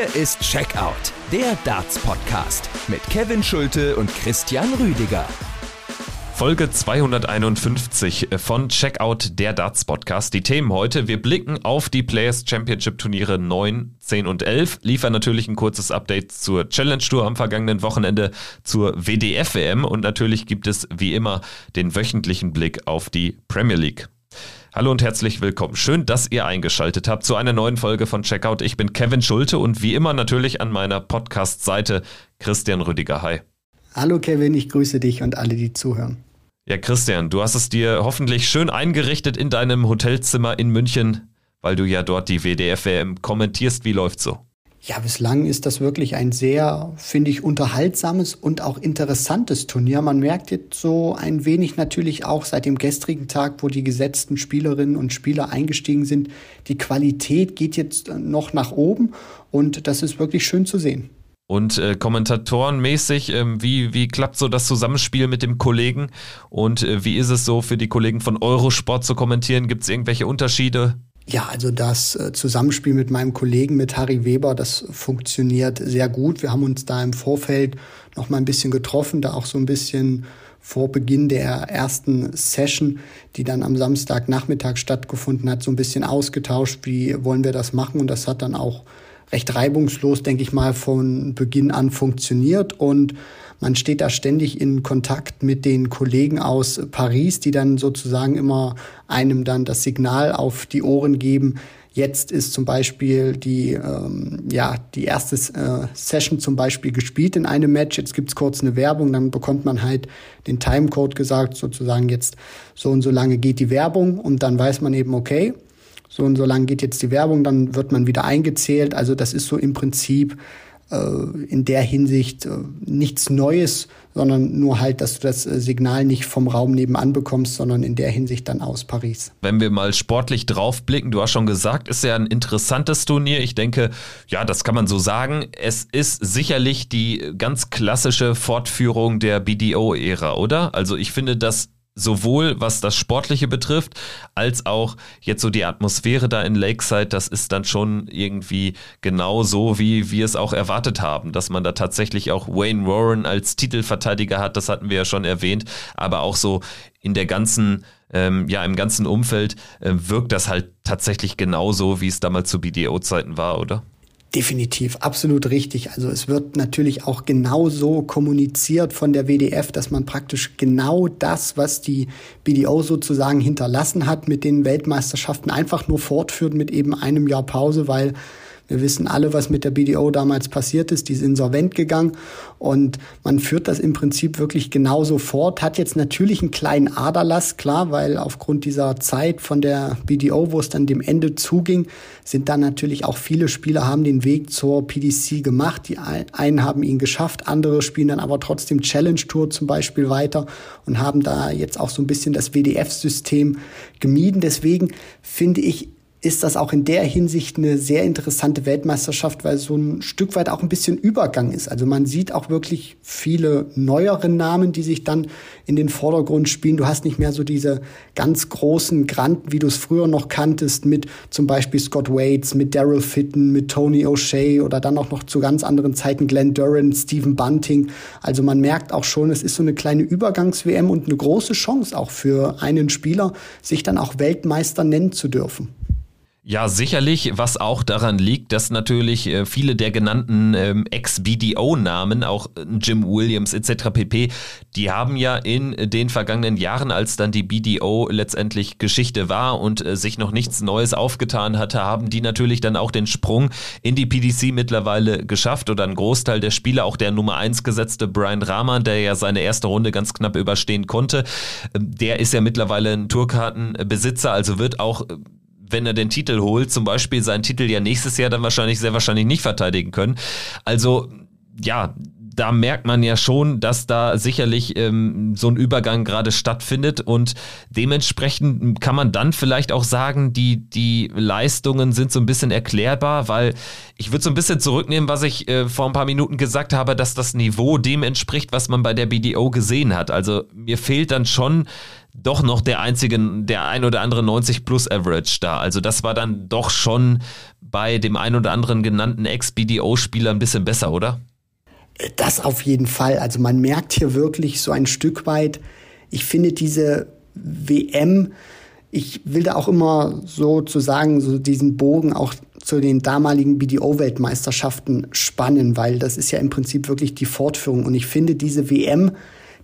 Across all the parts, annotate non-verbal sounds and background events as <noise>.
Hier ist Checkout, der Darts-Podcast mit Kevin Schulte und Christian Rüdiger. Folge 251 von Checkout der Darts Podcast. Die Themen heute. Wir blicken auf die Players Championship Turniere 9, 10 und 11. Liefern natürlich ein kurzes Update zur Challenge Tour am vergangenen Wochenende zur WDF WM und natürlich gibt es wie immer den wöchentlichen Blick auf die Premier League. Hallo und herzlich willkommen. Schön, dass ihr eingeschaltet habt zu einer neuen Folge von Checkout. Ich bin Kevin Schulte und wie immer natürlich an meiner Podcast-Seite Christian Rüdiger. Hi. Hallo Kevin, ich grüße dich und alle, die zuhören. Ja, Christian, du hast es dir hoffentlich schön eingerichtet in deinem Hotelzimmer in München, weil du ja dort die WDF-WM kommentierst. Wie läuft's so? Ja, bislang ist das wirklich ein sehr, finde ich, unterhaltsames und auch interessantes Turnier. Man merkt jetzt so ein wenig natürlich auch seit dem gestrigen Tag, wo die gesetzten Spielerinnen und Spieler eingestiegen sind. Die Qualität geht jetzt noch nach oben und das ist wirklich schön zu sehen. Und äh, kommentatorenmäßig, äh, wie, wie klappt so das Zusammenspiel mit dem Kollegen? Und äh, wie ist es so für die Kollegen von Eurosport zu kommentieren? Gibt es irgendwelche Unterschiede? Ja, also das äh, Zusammenspiel mit meinem Kollegen, mit Harry Weber, das funktioniert sehr gut. Wir haben uns da im Vorfeld noch mal ein bisschen getroffen, da auch so ein bisschen vor Beginn der ersten Session, die dann am Samstagnachmittag stattgefunden hat, so ein bisschen ausgetauscht, wie wollen wir das machen. Und das hat dann auch recht reibungslos, denke ich mal, von Beginn an funktioniert. Und man steht da ständig in Kontakt mit den Kollegen aus Paris, die dann sozusagen immer einem dann das Signal auf die Ohren geben. Jetzt ist zum Beispiel die, ähm, ja, die erste äh, Session zum Beispiel gespielt in einem Match. Jetzt gibt's kurz eine Werbung, dann bekommt man halt den Timecode gesagt, sozusagen jetzt so und so lange geht die Werbung und dann weiß man eben, okay, so und so lange geht jetzt die Werbung, dann wird man wieder eingezählt. Also das ist so im Prinzip in der Hinsicht äh, nichts Neues, sondern nur halt, dass du das äh, Signal nicht vom Raum nebenan bekommst, sondern in der Hinsicht dann aus Paris. Wenn wir mal sportlich draufblicken, du hast schon gesagt, ist ja ein interessantes Turnier. Ich denke, ja, das kann man so sagen. Es ist sicherlich die ganz klassische Fortführung der BDO-Ära, oder? Also ich finde, das sowohl was das Sportliche betrifft, als auch jetzt so die Atmosphäre da in Lakeside, das ist dann schon irgendwie genau so, wie wir es auch erwartet haben, dass man da tatsächlich auch Wayne Warren als Titelverteidiger hat, das hatten wir ja schon erwähnt, aber auch so in der ganzen ähm, ja, im ganzen Umfeld äh, wirkt das halt tatsächlich genauso, wie es damals zu BDO-Zeiten war, oder? Definitiv, absolut richtig. Also es wird natürlich auch genauso kommuniziert von der WDF, dass man praktisch genau das, was die BDO sozusagen hinterlassen hat mit den Weltmeisterschaften, einfach nur fortführt mit eben einem Jahr Pause, weil wir wissen alle, was mit der BDO damals passiert ist. Die ist insolvent gegangen und man führt das im Prinzip wirklich genauso fort. Hat jetzt natürlich einen kleinen Aderlass, klar, weil aufgrund dieser Zeit von der BDO, wo es dann dem Ende zuging, sind dann natürlich auch viele Spieler haben den Weg zur PDC gemacht. Die einen haben ihn geschafft, andere spielen dann aber trotzdem Challenge Tour zum Beispiel weiter und haben da jetzt auch so ein bisschen das WDF-System gemieden. Deswegen finde ich, ist das auch in der Hinsicht eine sehr interessante Weltmeisterschaft, weil so ein Stück weit auch ein bisschen Übergang ist. Also man sieht auch wirklich viele neuere Namen, die sich dann in den Vordergrund spielen. Du hast nicht mehr so diese ganz großen Granten, wie du es früher noch kanntest, mit zum Beispiel Scott Waits, mit Daryl Fitton, mit Tony O'Shea oder dann auch noch zu ganz anderen Zeiten Glenn Duran, Stephen Bunting. Also man merkt auch schon, es ist so eine kleine Übergangs-WM und eine große Chance auch für einen Spieler, sich dann auch Weltmeister nennen zu dürfen. Ja, sicherlich, was auch daran liegt, dass natürlich äh, viele der genannten ähm, Ex-BDO-Namen, auch äh, Jim Williams etc. pp., die haben ja in den vergangenen Jahren, als dann die BDO letztendlich Geschichte war und äh, sich noch nichts Neues aufgetan hatte, haben die natürlich dann auch den Sprung in die PDC mittlerweile geschafft oder ein Großteil der Spieler, auch der Nummer 1 gesetzte Brian Rahman, der ja seine erste Runde ganz knapp überstehen konnte, ähm, der ist ja mittlerweile ein Tourkartenbesitzer, also wird auch wenn er den Titel holt, zum Beispiel seinen Titel ja nächstes Jahr dann wahrscheinlich sehr wahrscheinlich nicht verteidigen können. Also ja, da merkt man ja schon, dass da sicherlich ähm, so ein Übergang gerade stattfindet und dementsprechend kann man dann vielleicht auch sagen, die, die Leistungen sind so ein bisschen erklärbar, weil ich würde so ein bisschen zurücknehmen, was ich äh, vor ein paar Minuten gesagt habe, dass das Niveau dem entspricht, was man bei der BDO gesehen hat. Also mir fehlt dann schon doch noch der einzige, der ein oder andere 90 plus Average da. Also das war dann doch schon bei dem ein oder anderen genannten Ex-BDO-Spieler ein bisschen besser, oder? Das auf jeden Fall. Also man merkt hier wirklich so ein Stück weit, ich finde diese WM, ich will da auch immer sozusagen so diesen Bogen auch zu den damaligen BDO-Weltmeisterschaften spannen, weil das ist ja im Prinzip wirklich die Fortführung. Und ich finde, diese WM,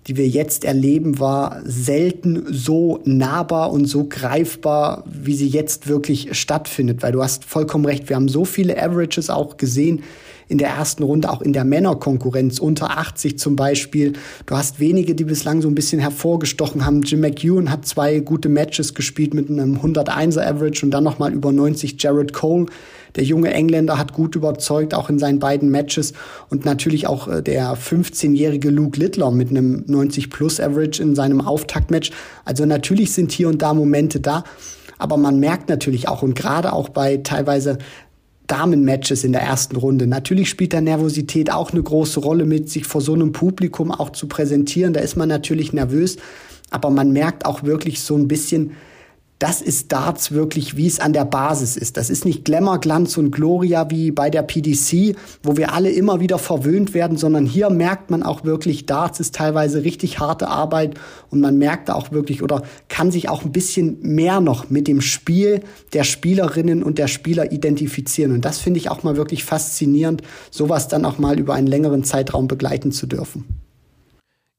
die wir jetzt erleben, war selten so nahbar und so greifbar, wie sie jetzt wirklich stattfindet. Weil du hast vollkommen recht, wir haben so viele Averages auch gesehen, in der ersten Runde, auch in der Männerkonkurrenz, unter 80 zum Beispiel. Du hast wenige, die bislang so ein bisschen hervorgestochen haben. Jim McEwen hat zwei gute Matches gespielt mit einem 101er Average und dann nochmal über 90 Jared Cole. Der junge Engländer hat gut überzeugt, auch in seinen beiden Matches. Und natürlich auch äh, der 15-jährige Luke Littler mit einem 90-plus-Average in seinem Auftaktmatch. Also natürlich sind hier und da Momente da. Aber man merkt natürlich auch und gerade auch bei teilweise Damenmatches in der ersten Runde. Natürlich spielt da Nervosität auch eine große Rolle mit, sich vor so einem Publikum auch zu präsentieren. Da ist man natürlich nervös, aber man merkt auch wirklich so ein bisschen, das ist Darts wirklich, wie es an der Basis ist. Das ist nicht Glamour, Glanz und Gloria wie bei der PDC, wo wir alle immer wieder verwöhnt werden, sondern hier merkt man auch wirklich, Darts ist teilweise richtig harte Arbeit und man merkt auch wirklich oder kann sich auch ein bisschen mehr noch mit dem Spiel der Spielerinnen und der Spieler identifizieren. Und das finde ich auch mal wirklich faszinierend, sowas dann auch mal über einen längeren Zeitraum begleiten zu dürfen.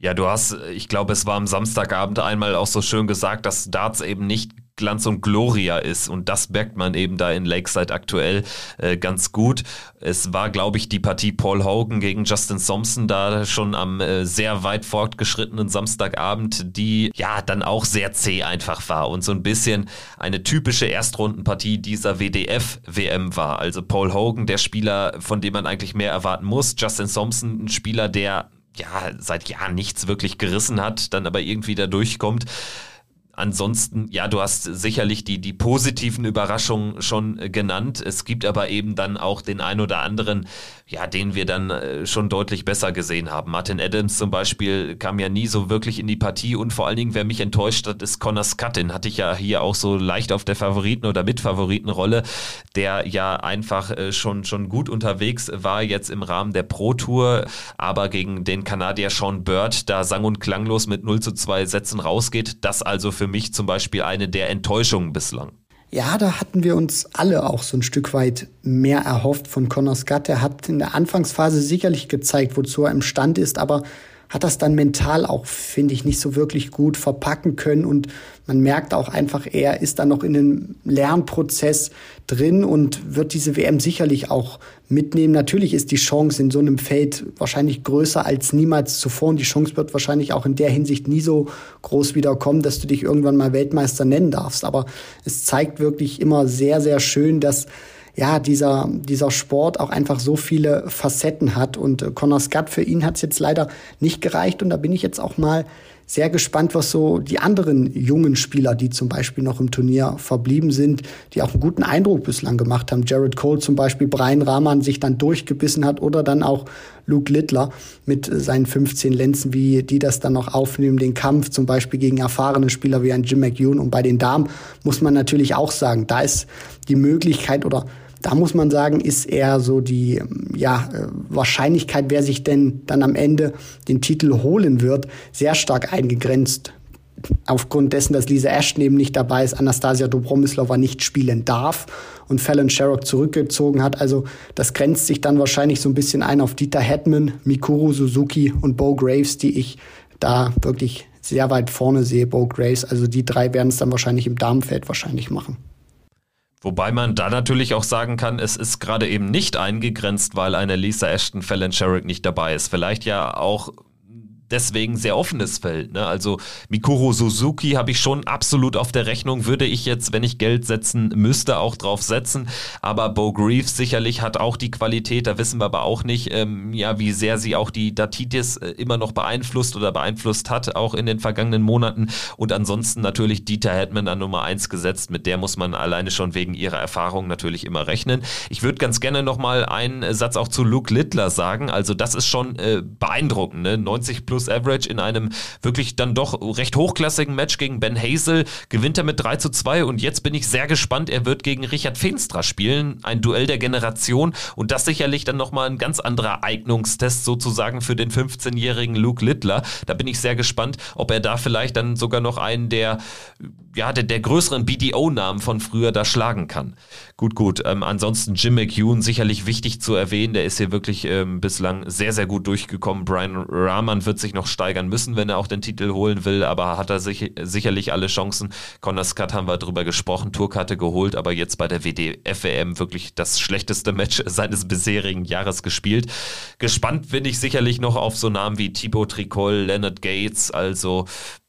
Ja, du hast, ich glaube, es war am Samstagabend einmal auch so schön gesagt, dass Darts eben nicht Glanz und Gloria ist. Und das merkt man eben da in Lakeside aktuell äh, ganz gut. Es war, glaube ich, die Partie Paul Hogan gegen Justin Thompson da schon am äh, sehr weit fortgeschrittenen Samstagabend, die ja dann auch sehr zäh einfach war und so ein bisschen eine typische Erstrundenpartie dieser WDF-WM war. Also Paul Hogan, der Spieler, von dem man eigentlich mehr erwarten muss. Justin Thompson, ein Spieler, der ja, seit Jahren nichts wirklich gerissen hat, dann aber irgendwie da durchkommt. Ansonsten, ja, du hast sicherlich die, die positiven Überraschungen schon äh, genannt. Es gibt aber eben dann auch den ein oder anderen, ja, den wir dann äh, schon deutlich besser gesehen haben. Martin Adams zum Beispiel kam ja nie so wirklich in die Partie und vor allen Dingen, wer mich enttäuscht hat, ist Connor Scuttin. Hatte ich ja hier auch so leicht auf der Favoriten- oder Mitfavoritenrolle, der ja einfach äh, schon, schon gut unterwegs war jetzt im Rahmen der Pro Tour, aber gegen den Kanadier Sean Bird da sang- und klanglos mit 0 zu 2 Sätzen rausgeht. Das also für mich zum Beispiel eine der Enttäuschungen bislang. Ja, da hatten wir uns alle auch so ein Stück weit mehr erhofft von Connor Scott. Er hat in der Anfangsphase sicherlich gezeigt, wozu er imstand ist, aber hat das dann mental auch, finde ich, nicht so wirklich gut verpacken können. Und man merkt auch einfach, er ist dann noch in einem Lernprozess drin und wird diese WM sicherlich auch mitnehmen. Natürlich ist die Chance in so einem Feld wahrscheinlich größer als niemals zuvor. Und die Chance wird wahrscheinlich auch in der Hinsicht nie so groß wiederkommen, dass du dich irgendwann mal Weltmeister nennen darfst. Aber es zeigt wirklich immer sehr, sehr schön, dass ja, dieser, dieser Sport auch einfach so viele Facetten hat. Und äh, Connor Scott, für ihn hat es jetzt leider nicht gereicht. Und da bin ich jetzt auch mal sehr gespannt, was so die anderen jungen Spieler, die zum Beispiel noch im Turnier verblieben sind, die auch einen guten Eindruck bislang gemacht haben. Jared Cole zum Beispiel, Brian Rahman sich dann durchgebissen hat oder dann auch Luke Littler mit seinen 15 Lenzen, wie die das dann noch aufnehmen, den Kampf zum Beispiel gegen erfahrene Spieler wie ein Jim McEwen. Und bei den Damen muss man natürlich auch sagen, da ist die Möglichkeit oder da muss man sagen, ist eher so die ja, äh, Wahrscheinlichkeit, wer sich denn dann am Ende den Titel holen wird, sehr stark eingegrenzt. Aufgrund dessen, dass Lisa Ashton eben nicht dabei ist, Anastasia Dobromislova nicht spielen darf und Fallon Sherrock zurückgezogen hat. Also das grenzt sich dann wahrscheinlich so ein bisschen ein auf Dieter Hetman, Mikuru Suzuki und Bo Graves, die ich da wirklich sehr weit vorne sehe, Bo Graves. Also die drei werden es dann wahrscheinlich im Damenfeld wahrscheinlich machen. Wobei man da natürlich auch sagen kann, es ist gerade eben nicht eingegrenzt, weil eine Lisa Ashton Fallon Sherrick nicht dabei ist. Vielleicht ja auch deswegen sehr offenes Feld. Ne? Also Mikuro Suzuki habe ich schon absolut auf der Rechnung, würde ich jetzt, wenn ich Geld setzen müsste, auch drauf setzen. Aber Bo Greaves sicherlich hat auch die Qualität, da wissen wir aber auch nicht, ähm, ja, wie sehr sie auch die Datitis äh, immer noch beeinflusst oder beeinflusst hat, auch in den vergangenen Monaten. Und ansonsten natürlich Dieter Hetman an Nummer eins gesetzt, mit der muss man alleine schon wegen ihrer Erfahrung natürlich immer rechnen. Ich würde ganz gerne nochmal einen Satz auch zu Luke Littler sagen. Also das ist schon äh, beeindruckend, ne? 90 plus plus Average in einem wirklich dann doch recht hochklassigen Match gegen Ben Hazel. Gewinnt er mit 3 zu 2 und jetzt bin ich sehr gespannt. Er wird gegen Richard Feenstra spielen. Ein Duell der Generation und das sicherlich dann nochmal ein ganz anderer Eignungstest sozusagen für den 15-jährigen Luke Littler. Da bin ich sehr gespannt, ob er da vielleicht dann sogar noch einen der, ja, der, der größeren BDO-Namen von früher da schlagen kann. Gut, gut. Ähm, ansonsten Jim McEwen sicherlich wichtig zu erwähnen. Der ist hier wirklich ähm, bislang sehr, sehr gut durchgekommen. Brian Rahman wird sich noch steigern müssen, wenn er auch den Titel holen will, aber hat er sich, sicherlich alle Chancen. Connor Scott haben wir drüber gesprochen, Tourkarte geholt, aber jetzt bei der WDF-WM wirklich das schlechteste Match <laughs> seines bisherigen Jahres gespielt. Gespannt bin ich sicherlich noch auf so Namen wie Thibaut Tricol, Leonard Gates, also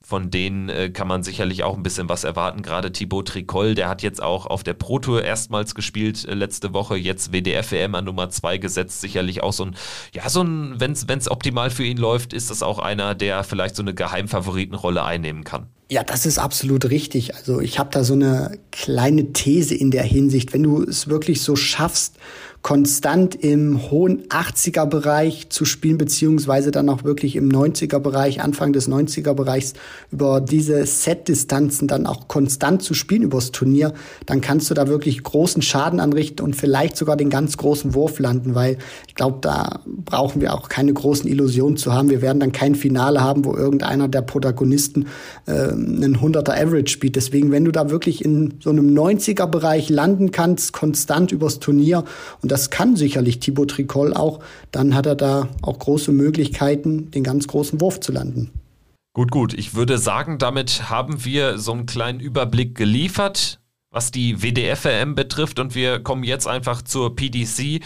von denen äh, kann man sicherlich auch ein bisschen was erwarten. Gerade Thibaut Tricol, der hat jetzt auch auf der Pro Tour erstmals gespielt äh, letzte Woche, jetzt WDF-WM an Nummer 2 gesetzt. Sicherlich auch so ein, ja, so ein, wenn es optimal für ihn läuft, ist das auch einer, der vielleicht so eine Geheimfavoritenrolle einnehmen kann. Ja, das ist absolut richtig. Also ich habe da so eine kleine These in der Hinsicht. Wenn du es wirklich so schaffst, konstant im hohen 80er Bereich zu spielen, beziehungsweise dann auch wirklich im 90er Bereich, Anfang des 90er Bereichs, über diese Set-Distanzen dann auch konstant zu spielen übers Turnier, dann kannst du da wirklich großen Schaden anrichten und vielleicht sogar den ganz großen Wurf landen, weil ich glaube, da brauchen wir auch keine großen Illusionen zu haben. Wir werden dann kein Finale haben, wo irgendeiner der Protagonisten äh, einen 100er Average spielt. Deswegen, wenn du da wirklich in so einem 90er Bereich landen kannst, konstant übers Turnier und und das kann sicherlich Thibaut Tricol auch, dann hat er da auch große Möglichkeiten, den ganz großen Wurf zu landen. Gut, gut. Ich würde sagen, damit haben wir so einen kleinen Überblick geliefert was die WDF-WM betrifft und wir kommen jetzt einfach zur PDC,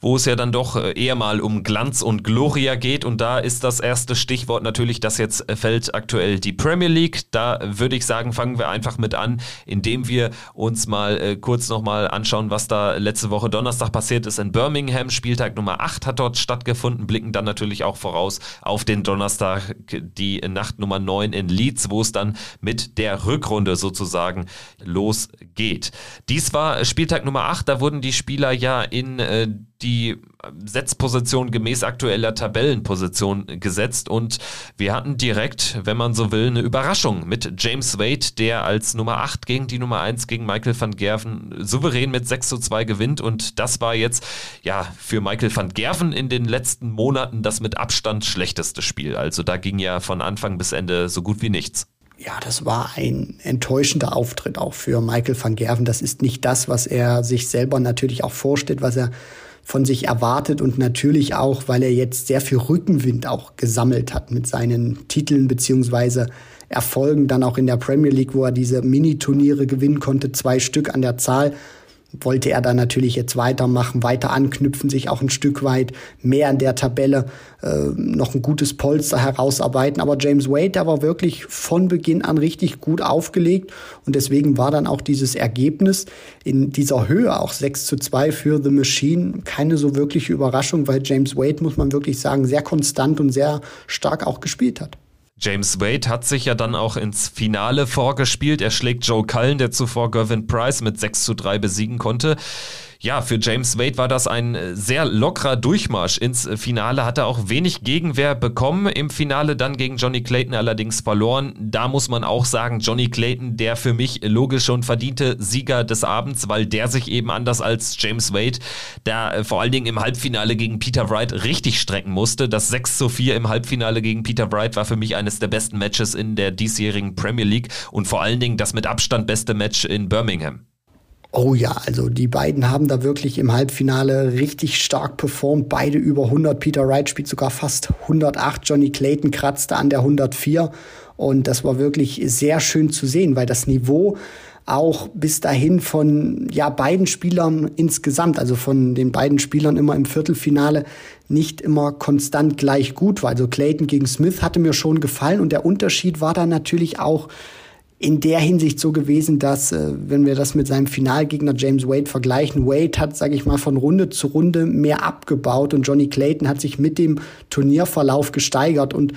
wo es ja dann doch äh, eher mal um Glanz und Gloria geht und da ist das erste Stichwort natürlich, das jetzt äh, fällt aktuell die Premier League. Da würde ich sagen, fangen wir einfach mit an, indem wir uns mal äh, kurz nochmal anschauen, was da letzte Woche Donnerstag passiert ist in Birmingham. Spieltag Nummer 8 hat dort stattgefunden, blicken dann natürlich auch voraus auf den Donnerstag, die Nacht Nummer 9 in Leeds, wo es dann mit der Rückrunde sozusagen losgeht geht. Dies war Spieltag Nummer 8, da wurden die Spieler ja in äh, die Setzposition gemäß aktueller Tabellenposition gesetzt und wir hatten direkt, wenn man so will, eine Überraschung mit James Wade, der als Nummer 8 gegen die Nummer 1 gegen Michael van Gerven souverän mit 6 zu 2 gewinnt und das war jetzt ja für Michael van Gerven in den letzten Monaten das mit Abstand schlechteste Spiel. Also da ging ja von Anfang bis Ende so gut wie nichts ja, das war ein enttäuschender Auftritt auch für Michael van Gerven. Das ist nicht das, was er sich selber natürlich auch vorstellt, was er von sich erwartet und natürlich auch, weil er jetzt sehr viel Rückenwind auch gesammelt hat mit seinen Titeln beziehungsweise Erfolgen dann auch in der Premier League, wo er diese Mini-Turniere gewinnen konnte, zwei Stück an der Zahl wollte er dann natürlich jetzt weitermachen, weiter anknüpfen, sich auch ein Stück weit mehr in der Tabelle äh, noch ein gutes Polster herausarbeiten. Aber James Wade, der war wirklich von Beginn an richtig gut aufgelegt und deswegen war dann auch dieses Ergebnis in dieser Höhe, auch 6 zu 2 für The Machine, keine so wirkliche Überraschung, weil James Wade, muss man wirklich sagen, sehr konstant und sehr stark auch gespielt hat. James Wade hat sich ja dann auch ins Finale vorgespielt. Er schlägt Joe Cullen, der zuvor Gervin Price mit 6 zu 3 besiegen konnte ja, für James Wade war das ein äh, sehr lockerer Durchmarsch ins äh, Finale, hat er auch wenig Gegenwehr bekommen. Im Finale dann gegen Johnny Clayton allerdings verloren. Da muss man auch sagen, Johnny Clayton, der für mich logisch schon verdiente Sieger des Abends, weil der sich eben anders als James Wade, da äh, vor allen Dingen im Halbfinale gegen Peter Wright richtig strecken musste. Das 6 zu 4 im Halbfinale gegen Peter Wright war für mich eines der besten Matches in der diesjährigen Premier League und vor allen Dingen das mit Abstand beste Match in Birmingham. Oh ja, also die beiden haben da wirklich im Halbfinale richtig stark performt. Beide über 100. Peter Wright spielt sogar fast 108. Johnny Clayton kratzte an der 104. Und das war wirklich sehr schön zu sehen, weil das Niveau auch bis dahin von ja beiden Spielern insgesamt, also von den beiden Spielern immer im Viertelfinale nicht immer konstant gleich gut war. Also Clayton gegen Smith hatte mir schon gefallen und der Unterschied war dann natürlich auch in der Hinsicht so gewesen, dass, äh, wenn wir das mit seinem Finalgegner James Wade vergleichen, Wade hat, sage ich mal, von Runde zu Runde mehr abgebaut und Johnny Clayton hat sich mit dem Turnierverlauf gesteigert und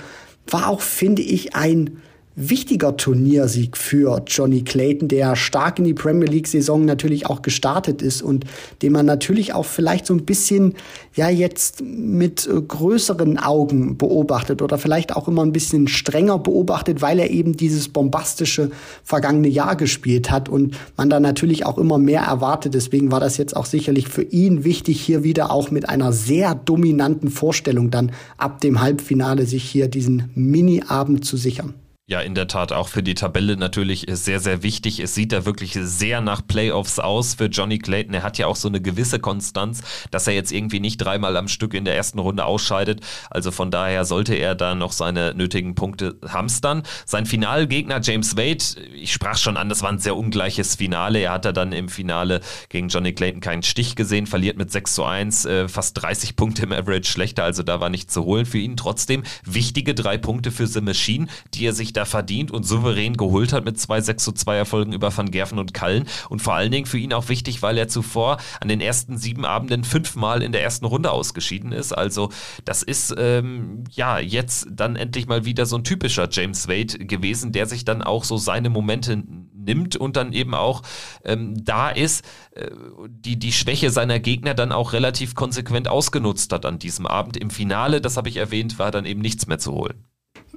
war auch, finde ich, ein wichtiger Turniersieg für Johnny Clayton, der stark in die Premier League-Saison natürlich auch gestartet ist und den man natürlich auch vielleicht so ein bisschen ja jetzt mit äh, größeren Augen beobachtet oder vielleicht auch immer ein bisschen strenger beobachtet, weil er eben dieses bombastische vergangene Jahr gespielt hat und man da natürlich auch immer mehr erwartet. Deswegen war das jetzt auch sicherlich für ihn wichtig, hier wieder auch mit einer sehr dominanten Vorstellung dann ab dem Halbfinale sich hier diesen Mini-Abend zu sichern. Ja, in der Tat auch für die Tabelle natürlich sehr, sehr wichtig. Es sieht da wirklich sehr nach Playoffs aus für Johnny Clayton. Er hat ja auch so eine gewisse Konstanz, dass er jetzt irgendwie nicht dreimal am Stück in der ersten Runde ausscheidet. Also von daher sollte er da noch seine nötigen Punkte hamstern. Sein Finalgegner James Wade, ich sprach schon an, das war ein sehr ungleiches Finale. Er hat da dann im Finale gegen Johnny Clayton keinen Stich gesehen, verliert mit 6 zu 1, äh, fast 30 Punkte im Average schlechter. Also da war nichts zu holen für ihn. Trotzdem wichtige drei Punkte für The Machine, die er sich da verdient und souverän geholt hat mit zwei 6 zu 2 Erfolgen über Van Gerven und Kallen. Und vor allen Dingen für ihn auch wichtig, weil er zuvor an den ersten sieben Abenden fünfmal in der ersten Runde ausgeschieden ist. Also das ist ähm, ja jetzt dann endlich mal wieder so ein typischer James Wade gewesen, der sich dann auch so seine Momente nimmt und dann eben auch ähm, da ist, äh, die, die Schwäche seiner Gegner dann auch relativ konsequent ausgenutzt hat an diesem Abend. Im Finale, das habe ich erwähnt, war dann eben nichts mehr zu holen.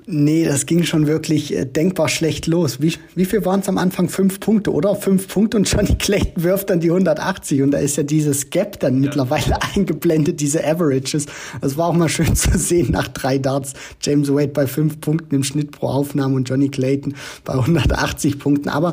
Nee, das ging schon wirklich äh, denkbar schlecht los. Wie, wie viel waren es am Anfang? Fünf Punkte, oder? Fünf Punkte und Johnny Clayton wirft dann die 180 und da ist ja dieses Gap dann ja. mittlerweile <laughs> eingeblendet, diese Averages. Das war auch mal schön zu sehen nach drei Darts. James Wade bei fünf Punkten im Schnitt pro Aufnahme und Johnny Clayton bei 180 Punkten. Aber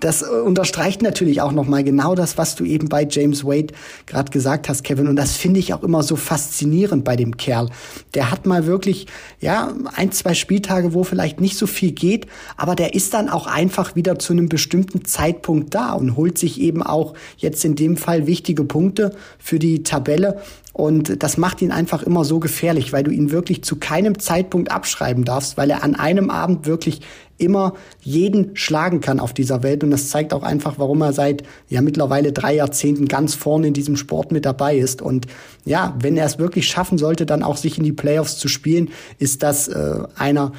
das äh, unterstreicht natürlich auch nochmal genau das, was du eben bei James Wade gerade gesagt hast, Kevin. Und das finde ich auch immer so faszinierend bei dem Kerl. Der hat mal wirklich, ja, ein, zwei Spieltage, wo vielleicht nicht so viel geht, aber der ist dann auch einfach wieder zu einem bestimmten Zeitpunkt da und holt sich eben auch jetzt in dem Fall wichtige Punkte für die Tabelle. Und das macht ihn einfach immer so gefährlich, weil du ihn wirklich zu keinem Zeitpunkt abschreiben darfst, weil er an einem Abend wirklich immer jeden schlagen kann auf dieser Welt. Und das zeigt auch einfach, warum er seit ja mittlerweile drei Jahrzehnten ganz vorne in diesem Sport mit dabei ist. Und ja, wenn er es wirklich schaffen sollte, dann auch sich in die Playoffs zu spielen, ist das äh, einer,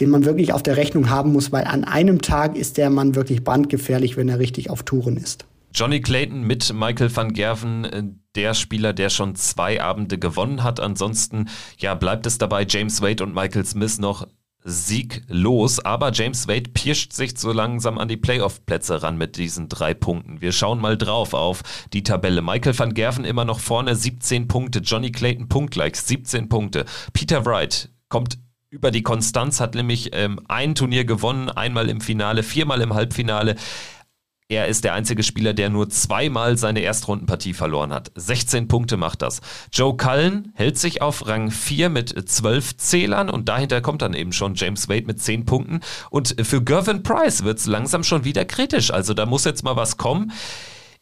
den man wirklich auf der Rechnung haben muss, weil an einem Tag ist der Mann wirklich brandgefährlich, wenn er richtig auf Touren ist. Johnny Clayton mit Michael van Gerven, äh, der Spieler, der schon zwei Abende gewonnen hat. Ansonsten ja, bleibt es dabei, James Wade und Michael Smith noch sieglos, aber James Wade pirscht sich so langsam an die Playoff-Plätze ran mit diesen drei Punkten. Wir schauen mal drauf auf die Tabelle. Michael van Gerven immer noch vorne, 17 Punkte. Johnny Clayton punktgleich, 17 Punkte. Peter Wright kommt über die Konstanz, hat nämlich ähm, ein Turnier gewonnen, einmal im Finale, viermal im Halbfinale. Er ist der einzige Spieler, der nur zweimal seine Erstrundenpartie verloren hat. 16 Punkte macht das. Joe Cullen hält sich auf Rang 4 mit 12 Zählern und dahinter kommt dann eben schon James Wade mit 10 Punkten. Und für Gervin Price wird es langsam schon wieder kritisch. Also da muss jetzt mal was kommen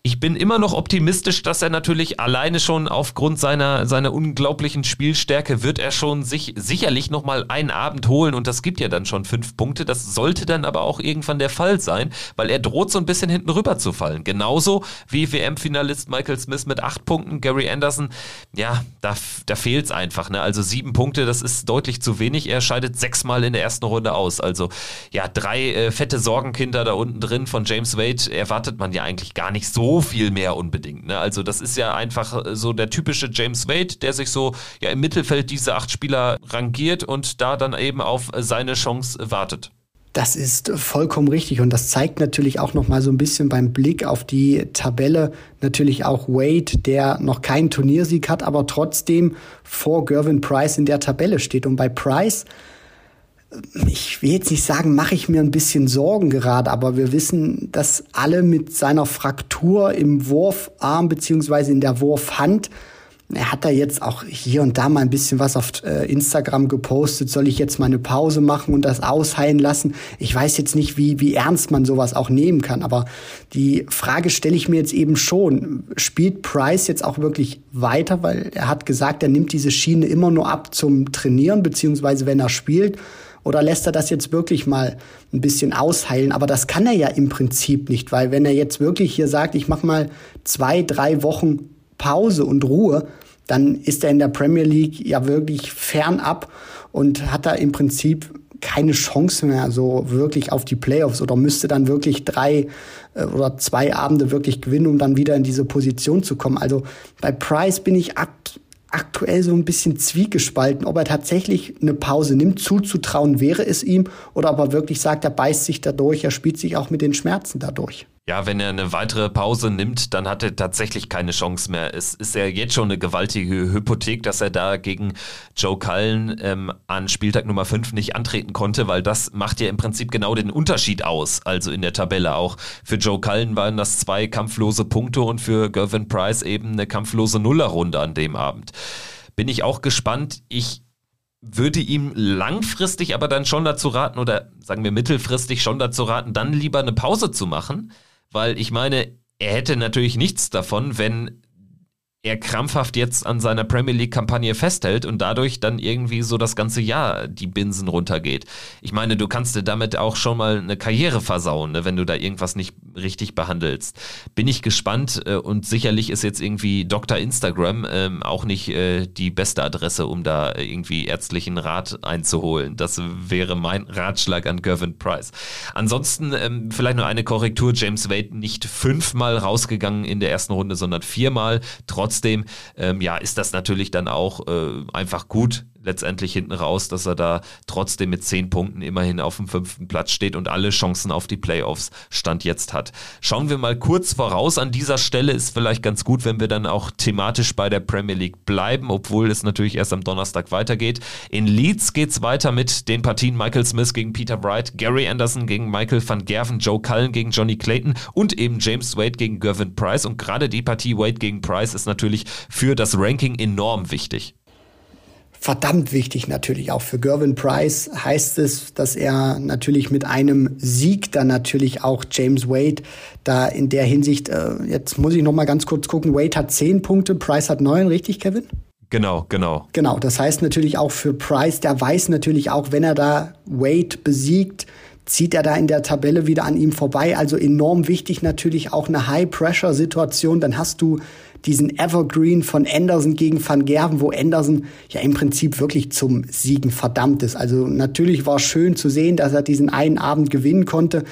ich bin immer noch optimistisch, dass er natürlich alleine schon aufgrund seiner, seiner unglaublichen Spielstärke wird er schon sich sicherlich nochmal einen Abend holen und das gibt ja dann schon fünf Punkte. Das sollte dann aber auch irgendwann der Fall sein, weil er droht so ein bisschen hinten rüber zu fallen. Genauso wie WM-Finalist Michael Smith mit acht Punkten, Gary Anderson, ja, da, da fehlt es einfach. Ne? Also sieben Punkte, das ist deutlich zu wenig. Er scheidet sechsmal in der ersten Runde aus. Also ja, drei äh, fette Sorgenkinder da unten drin von James Wade erwartet man ja eigentlich gar nicht so viel mehr unbedingt. Ne? Also das ist ja einfach äh, so der typische James Wade, der sich so ja im Mittelfeld diese acht Spieler rangiert und da dann eben auf seine Chance wartet. Das ist vollkommen richtig und das zeigt natürlich auch noch mal so ein bisschen beim Blick auf die Tabelle natürlich auch Wade, der noch keinen Turniersieg hat, aber trotzdem vor Gervin Price in der Tabelle steht und bei Price ich will jetzt nicht sagen, mache ich mir ein bisschen Sorgen gerade, aber wir wissen, dass alle mit seiner Fraktur im Wurfarm beziehungsweise in der Wurfhand, er hat da jetzt auch hier und da mal ein bisschen was auf äh, Instagram gepostet, soll ich jetzt mal eine Pause machen und das ausheilen lassen? Ich weiß jetzt nicht, wie, wie ernst man sowas auch nehmen kann, aber die Frage stelle ich mir jetzt eben schon, spielt Price jetzt auch wirklich weiter, weil er hat gesagt, er nimmt diese Schiene immer nur ab zum Trainieren, beziehungsweise wenn er spielt, oder lässt er das jetzt wirklich mal ein bisschen ausheilen? Aber das kann er ja im Prinzip nicht, weil wenn er jetzt wirklich hier sagt, ich mache mal zwei, drei Wochen Pause und Ruhe, dann ist er in der Premier League ja wirklich fernab und hat da im Prinzip keine Chance mehr so wirklich auf die Playoffs oder müsste dann wirklich drei äh, oder zwei Abende wirklich gewinnen, um dann wieder in diese Position zu kommen. Also bei Price bin ich ab, aktuell so ein bisschen zwiegespalten, ob er tatsächlich eine Pause nimmt, zuzutrauen wäre es ihm, oder ob er wirklich sagt, er beißt sich dadurch, er spielt sich auch mit den Schmerzen dadurch. Ja, wenn er eine weitere Pause nimmt, dann hat er tatsächlich keine Chance mehr. Es ist ja jetzt schon eine gewaltige Hypothek, dass er da gegen Joe Cullen ähm, an Spieltag Nummer 5 nicht antreten konnte, weil das macht ja im Prinzip genau den Unterschied aus, also in der Tabelle auch. Für Joe Cullen waren das zwei kampflose Punkte und für Gervin Price eben eine kampflose Nullerrunde an dem Abend. Bin ich auch gespannt. Ich würde ihm langfristig aber dann schon dazu raten, oder sagen wir mittelfristig schon dazu raten, dann lieber eine Pause zu machen weil ich meine, er hätte natürlich nichts davon, wenn er krampfhaft jetzt an seiner Premier League-Kampagne festhält und dadurch dann irgendwie so das ganze Jahr die Binsen runtergeht. Ich meine, du kannst dir damit auch schon mal eine Karriere versauen, ne, wenn du da irgendwas nicht richtig behandelst. Bin ich gespannt äh, und sicherlich ist jetzt irgendwie Dr. Instagram ähm, auch nicht äh, die beste Adresse, um da irgendwie ärztlichen Rat einzuholen. Das wäre mein Ratschlag an Gervin Price. Ansonsten ähm, vielleicht nur eine Korrektur. James Wade nicht fünfmal rausgegangen in der ersten Runde, sondern viermal. Trotz trotzdem, ähm, ja, ist das natürlich dann auch äh, einfach gut, letztendlich hinten raus, dass er da trotzdem mit zehn Punkten immerhin auf dem fünften Platz steht und alle Chancen auf die Playoffs Stand jetzt hat. Schauen wir mal kurz voraus. An dieser Stelle ist vielleicht ganz gut, wenn wir dann auch thematisch bei der Premier League bleiben, obwohl es natürlich erst am Donnerstag weitergeht. In Leeds geht es weiter mit den Partien Michael Smith gegen Peter Bright, Gary Anderson gegen Michael van Gerven, Joe Cullen gegen Johnny Clayton und eben James Wade gegen Gervin Price. Und gerade die Partie Wade gegen Price ist natürlich für das Ranking enorm wichtig verdammt wichtig natürlich auch für Gervin Price heißt es, dass er natürlich mit einem Sieg dann natürlich auch James Wade da in der Hinsicht, äh, jetzt muss ich noch mal ganz kurz gucken, Wade hat zehn Punkte, Price hat neun, richtig Kevin? Genau, genau. Genau, das heißt natürlich auch für Price, der weiß natürlich auch, wenn er da Wade besiegt, zieht er da in der Tabelle wieder an ihm vorbei. Also enorm wichtig natürlich auch eine High-Pressure-Situation. Dann hast du diesen Evergreen von Anderson gegen Van Gerven, wo Anderson ja im Prinzip wirklich zum Siegen verdammt ist. Also natürlich war schön zu sehen, dass er diesen einen Abend gewinnen konnte,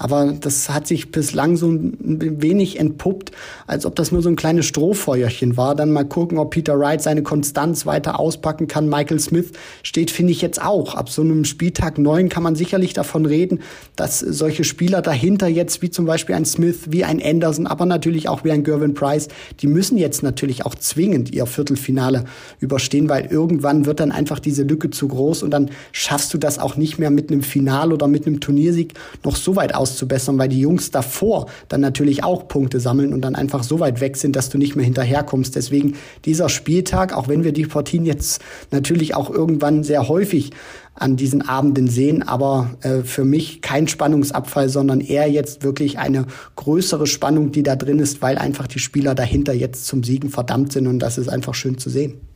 aber das hat sich bislang so ein wenig entpuppt, als ob das nur so ein kleines Strohfeuerchen war. Dann mal gucken, ob Peter Wright seine Konstanz weiter auspacken kann. Michael Smith steht, finde ich jetzt auch. Ab so einem Spieltag neun kann man sicherlich davon reden, dass solche Spieler dahinter jetzt, wie zum Beispiel ein Smith, wie ein Anderson, aber natürlich auch wie ein Gervin Price, die müssen jetzt natürlich auch zwingend ihr Viertelfinale überstehen, weil irgendwann wird dann einfach diese Lücke zu groß und dann schaffst du das auch nicht mehr mit einem Final oder mit einem Turniersieg noch so weit aus auszubessern, weil die Jungs davor dann natürlich auch Punkte sammeln und dann einfach so weit weg sind, dass du nicht mehr hinterherkommst. Deswegen dieser Spieltag, auch wenn wir die Partien jetzt natürlich auch irgendwann sehr häufig an diesen Abenden sehen, aber äh, für mich kein Spannungsabfall, sondern eher jetzt wirklich eine größere Spannung, die da drin ist, weil einfach die Spieler dahinter jetzt zum Siegen verdammt sind und das ist einfach schön zu sehen.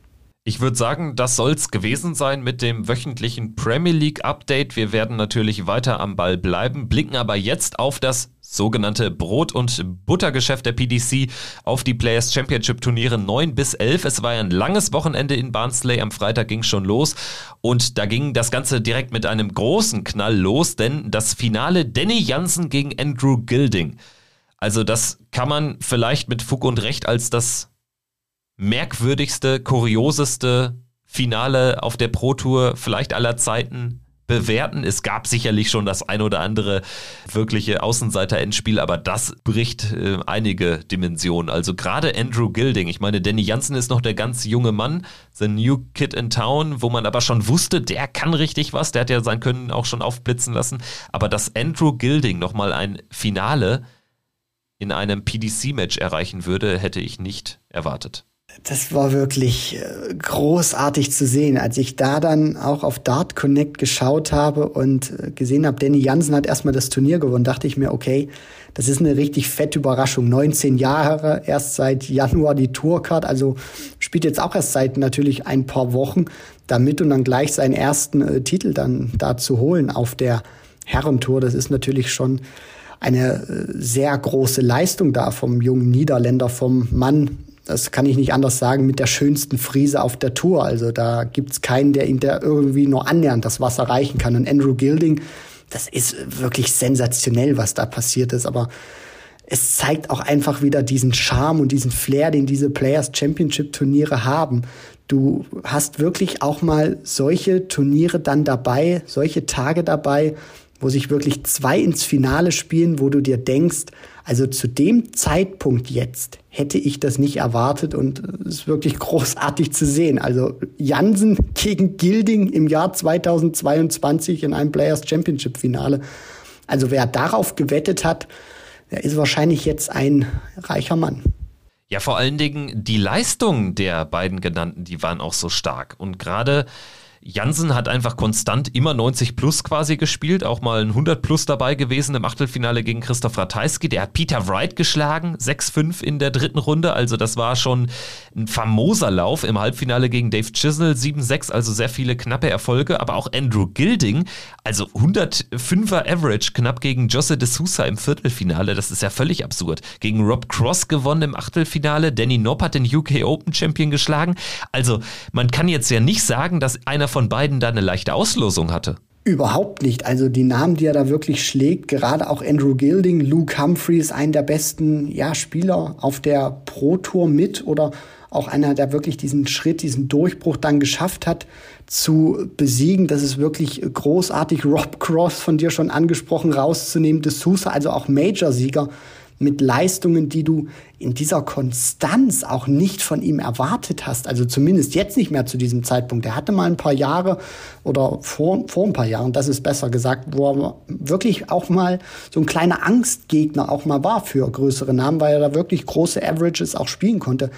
Ich würde sagen, das soll's gewesen sein mit dem wöchentlichen Premier League Update. Wir werden natürlich weiter am Ball bleiben, blicken aber jetzt auf das sogenannte Brot- und Buttergeschäft der PDC auf die Players Championship Turniere 9 bis 11. Es war ein langes Wochenende in Barnsley. Am Freitag ging schon los und da ging das Ganze direkt mit einem großen Knall los, denn das Finale Danny Jansen gegen Andrew Gilding. Also das kann man vielleicht mit Fug und Recht als das merkwürdigste, kurioseste Finale auf der Pro Tour vielleicht aller Zeiten bewerten. Es gab sicherlich schon das ein oder andere wirkliche Außenseiter-Endspiel, aber das bricht äh, einige Dimensionen. Also gerade Andrew Gilding, ich meine, Danny Jansen ist noch der ganz junge Mann, the new kid in town, wo man aber schon wusste, der kann richtig was, der hat ja sein Können auch schon aufblitzen lassen. Aber dass Andrew Gilding nochmal ein Finale in einem PDC-Match erreichen würde, hätte ich nicht erwartet das war wirklich äh, großartig zu sehen. Als ich da dann auch auf Dart Connect geschaut habe und äh, gesehen habe, Danny Jansen hat erstmal das Turnier gewonnen, dachte ich mir, okay, das ist eine richtig fette Überraschung. 19 Jahre, erst seit Januar die Tourcard, also spielt jetzt auch erst seit natürlich ein paar Wochen damit und dann gleich seinen ersten äh, Titel dann da zu holen auf der Herrentour. Das ist natürlich schon eine äh, sehr große Leistung da vom jungen Niederländer, vom Mann das kann ich nicht anders sagen, mit der schönsten Friese auf der Tour. Also da gibt's keinen, der ihm da irgendwie nur annähernd das Wasser reichen kann. Und Andrew Gilding, das ist wirklich sensationell, was da passiert ist. Aber es zeigt auch einfach wieder diesen Charme und diesen Flair, den diese Players Championship Turniere haben. Du hast wirklich auch mal solche Turniere dann dabei, solche Tage dabei, wo sich wirklich zwei ins Finale spielen, wo du dir denkst, also zu dem Zeitpunkt jetzt hätte ich das nicht erwartet und es ist wirklich großartig zu sehen. Also Jansen gegen Gilding im Jahr 2022 in einem Players Championship Finale. Also wer darauf gewettet hat, der ist wahrscheinlich jetzt ein reicher Mann. Ja, vor allen Dingen die Leistung der beiden genannten, die waren auch so stark. Und gerade Jansen hat einfach konstant immer 90 plus quasi gespielt, auch mal ein 100 plus dabei gewesen im Achtelfinale gegen Christoph Ratajski. Der hat Peter Wright geschlagen, 6-5 in der dritten Runde. Also das war schon ein famoser Lauf im Halbfinale gegen Dave Chisnell, 7-6, also sehr viele knappe Erfolge. Aber auch Andrew Gilding, also 105er Average knapp gegen Josse de Sousa im Viertelfinale. Das ist ja völlig absurd. Gegen Rob Cross gewonnen im Achtelfinale. Danny Nopp hat den UK Open Champion geschlagen. Also man kann jetzt ja nicht sagen, dass einer von beiden da eine leichte Auslosung hatte. Überhaupt nicht. Also die Namen, die er da wirklich schlägt, gerade auch Andrew Gilding, Luke Humphrey ist ein der besten ja, Spieler auf der Pro Tour mit oder auch einer, der wirklich diesen Schritt, diesen Durchbruch dann geschafft hat, zu besiegen. Das ist wirklich großartig. Rob Cross von dir schon angesprochen, rauszunehmen. De Sousa, also auch Major-Sieger mit Leistungen, die du in dieser Konstanz auch nicht von ihm erwartet hast. Also zumindest jetzt nicht mehr zu diesem Zeitpunkt. Er hatte mal ein paar Jahre oder vor, vor ein paar Jahren, das ist besser gesagt, wo er wirklich auch mal so ein kleiner Angstgegner auch mal war für größere Namen, weil er da wirklich große Averages auch spielen konnte.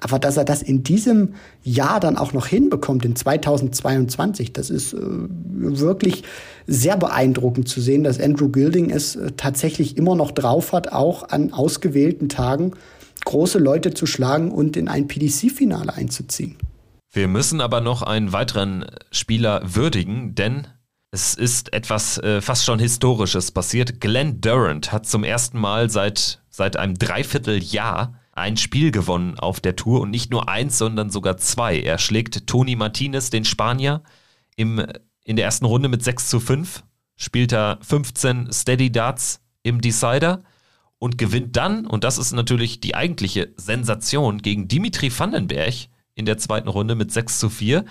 Aber dass er das in diesem Jahr dann auch noch hinbekommt, in 2022, das ist äh, wirklich sehr beeindruckend zu sehen, dass Andrew Gilding es äh, tatsächlich immer noch drauf hat, auch an ausgewählten Tagen große Leute zu schlagen und in ein PDC-Finale einzuziehen. Wir müssen aber noch einen weiteren Spieler würdigen, denn es ist etwas äh, fast schon Historisches passiert. Glenn Durant hat zum ersten Mal seit, seit einem Dreivierteljahr ein Spiel gewonnen auf der Tour und nicht nur eins, sondern sogar zwei. Er schlägt Toni Martinez, den Spanier, im, in der ersten Runde mit 6 zu 5, spielt er 15 Steady Darts im Decider und gewinnt dann, und das ist natürlich die eigentliche Sensation, gegen Dimitri Vandenberg in der zweiten Runde mit 6 zu 4.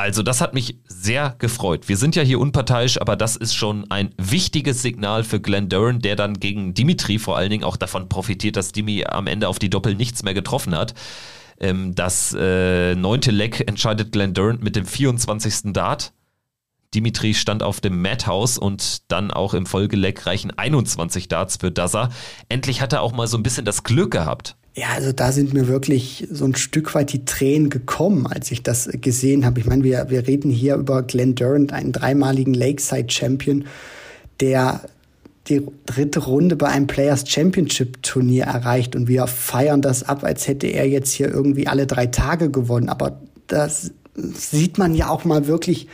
Also das hat mich sehr gefreut. Wir sind ja hier unparteiisch, aber das ist schon ein wichtiges Signal für Glenn Duran, der dann gegen Dimitri vor allen Dingen auch davon profitiert, dass Dimi am Ende auf die Doppel nichts mehr getroffen hat. Ähm, das äh, neunte Leck entscheidet Glenn Duran mit dem 24. Dart. Dimitri stand auf dem Madhouse und dann auch im Folgeleck reichen 21 Darts für Daza. Endlich hat er auch mal so ein bisschen das Glück gehabt. Ja, also da sind mir wirklich so ein Stück weit die Tränen gekommen, als ich das gesehen habe. Ich meine, wir, wir reden hier über Glenn Durant, einen dreimaligen Lakeside-Champion, der die dritte Runde bei einem Players Championship Turnier erreicht und wir feiern das ab, als hätte er jetzt hier irgendwie alle drei Tage gewonnen. Aber das sieht man ja auch mal wirklich,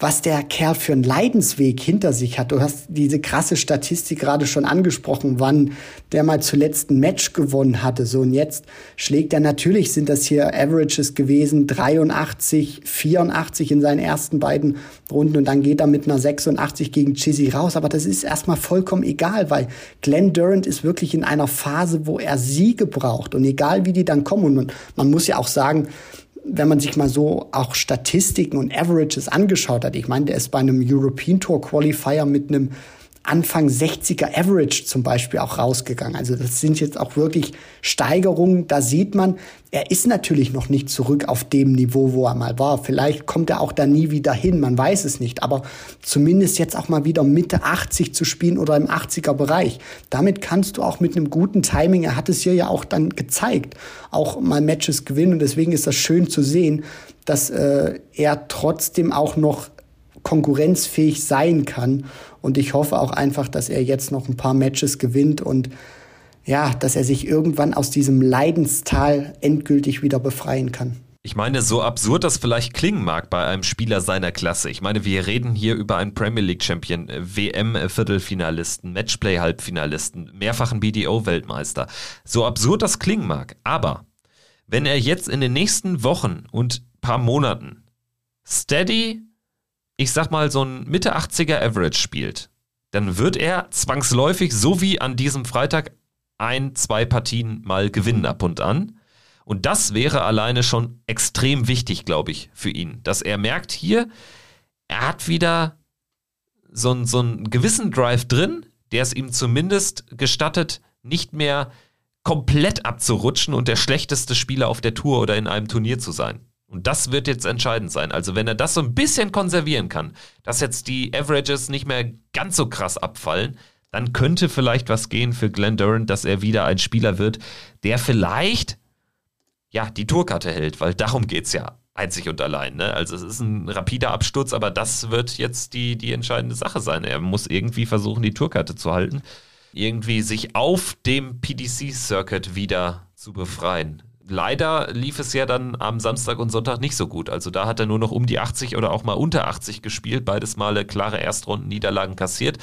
was der Kerl für einen Leidensweg hinter sich hat. Du hast diese krasse Statistik gerade schon angesprochen, wann der mal zuletzt ein Match gewonnen hatte. So und jetzt schlägt er natürlich, sind das hier Averages gewesen, 83, 84 in seinen ersten beiden Runden und dann geht er mit einer 86 gegen Chizzy raus. Aber das ist erstmal vollkommen egal, weil Glenn Durant ist wirklich in einer Phase, wo er Siege braucht und egal wie die dann kommen. Und man, man muss ja auch sagen, wenn man sich mal so auch Statistiken und Averages angeschaut hat, ich meine, der ist bei einem European Tour Qualifier mit einem Anfang 60er Average zum Beispiel auch rausgegangen. Also das sind jetzt auch wirklich Steigerungen. Da sieht man, er ist natürlich noch nicht zurück auf dem Niveau, wo er mal war. Vielleicht kommt er auch da nie wieder hin, man weiß es nicht. Aber zumindest jetzt auch mal wieder Mitte 80 zu spielen oder im 80er Bereich. Damit kannst du auch mit einem guten Timing, er hat es hier ja auch dann gezeigt, auch mal Matches gewinnen. Und deswegen ist das schön zu sehen, dass äh, er trotzdem auch noch konkurrenzfähig sein kann. Und ich hoffe auch einfach, dass er jetzt noch ein paar Matches gewinnt und ja, dass er sich irgendwann aus diesem Leidenstal endgültig wieder befreien kann. Ich meine, so absurd das vielleicht klingen mag bei einem Spieler seiner Klasse. Ich meine, wir reden hier über einen Premier League Champion, WM-Viertelfinalisten, Matchplay-Halbfinalisten, mehrfachen BDO-Weltmeister. So absurd das klingen mag, aber wenn er jetzt in den nächsten Wochen und paar Monaten steady, ich sag mal so ein Mitte 80er Average spielt, dann wird er zwangsläufig, so wie an diesem Freitag, ein, zwei Partien mal gewinnen ab und an. Und das wäre alleine schon extrem wichtig, glaube ich, für ihn. Dass er merkt, hier, er hat wieder so, einen, so einen gewissen Drive drin, der es ihm zumindest gestattet, nicht mehr komplett abzurutschen und der schlechteste Spieler auf der Tour oder in einem Turnier zu sein. Und das wird jetzt entscheidend sein. Also wenn er das so ein bisschen konservieren kann, dass jetzt die Averages nicht mehr ganz so krass abfallen, dann könnte vielleicht was gehen für Glenn Durant, dass er wieder ein Spieler wird, der vielleicht ja, die Tourkarte hält, weil darum geht es ja einzig und allein. Ne? Also es ist ein rapider Absturz, aber das wird jetzt die, die entscheidende Sache sein. Er muss irgendwie versuchen, die Tourkarte zu halten, irgendwie sich auf dem PDC-Circuit wieder zu befreien. Leider lief es ja dann am Samstag und Sonntag nicht so gut. Also da hat er nur noch um die 80 oder auch mal unter 80 gespielt, beides Male klare Erstrunden-Niederlagen kassiert.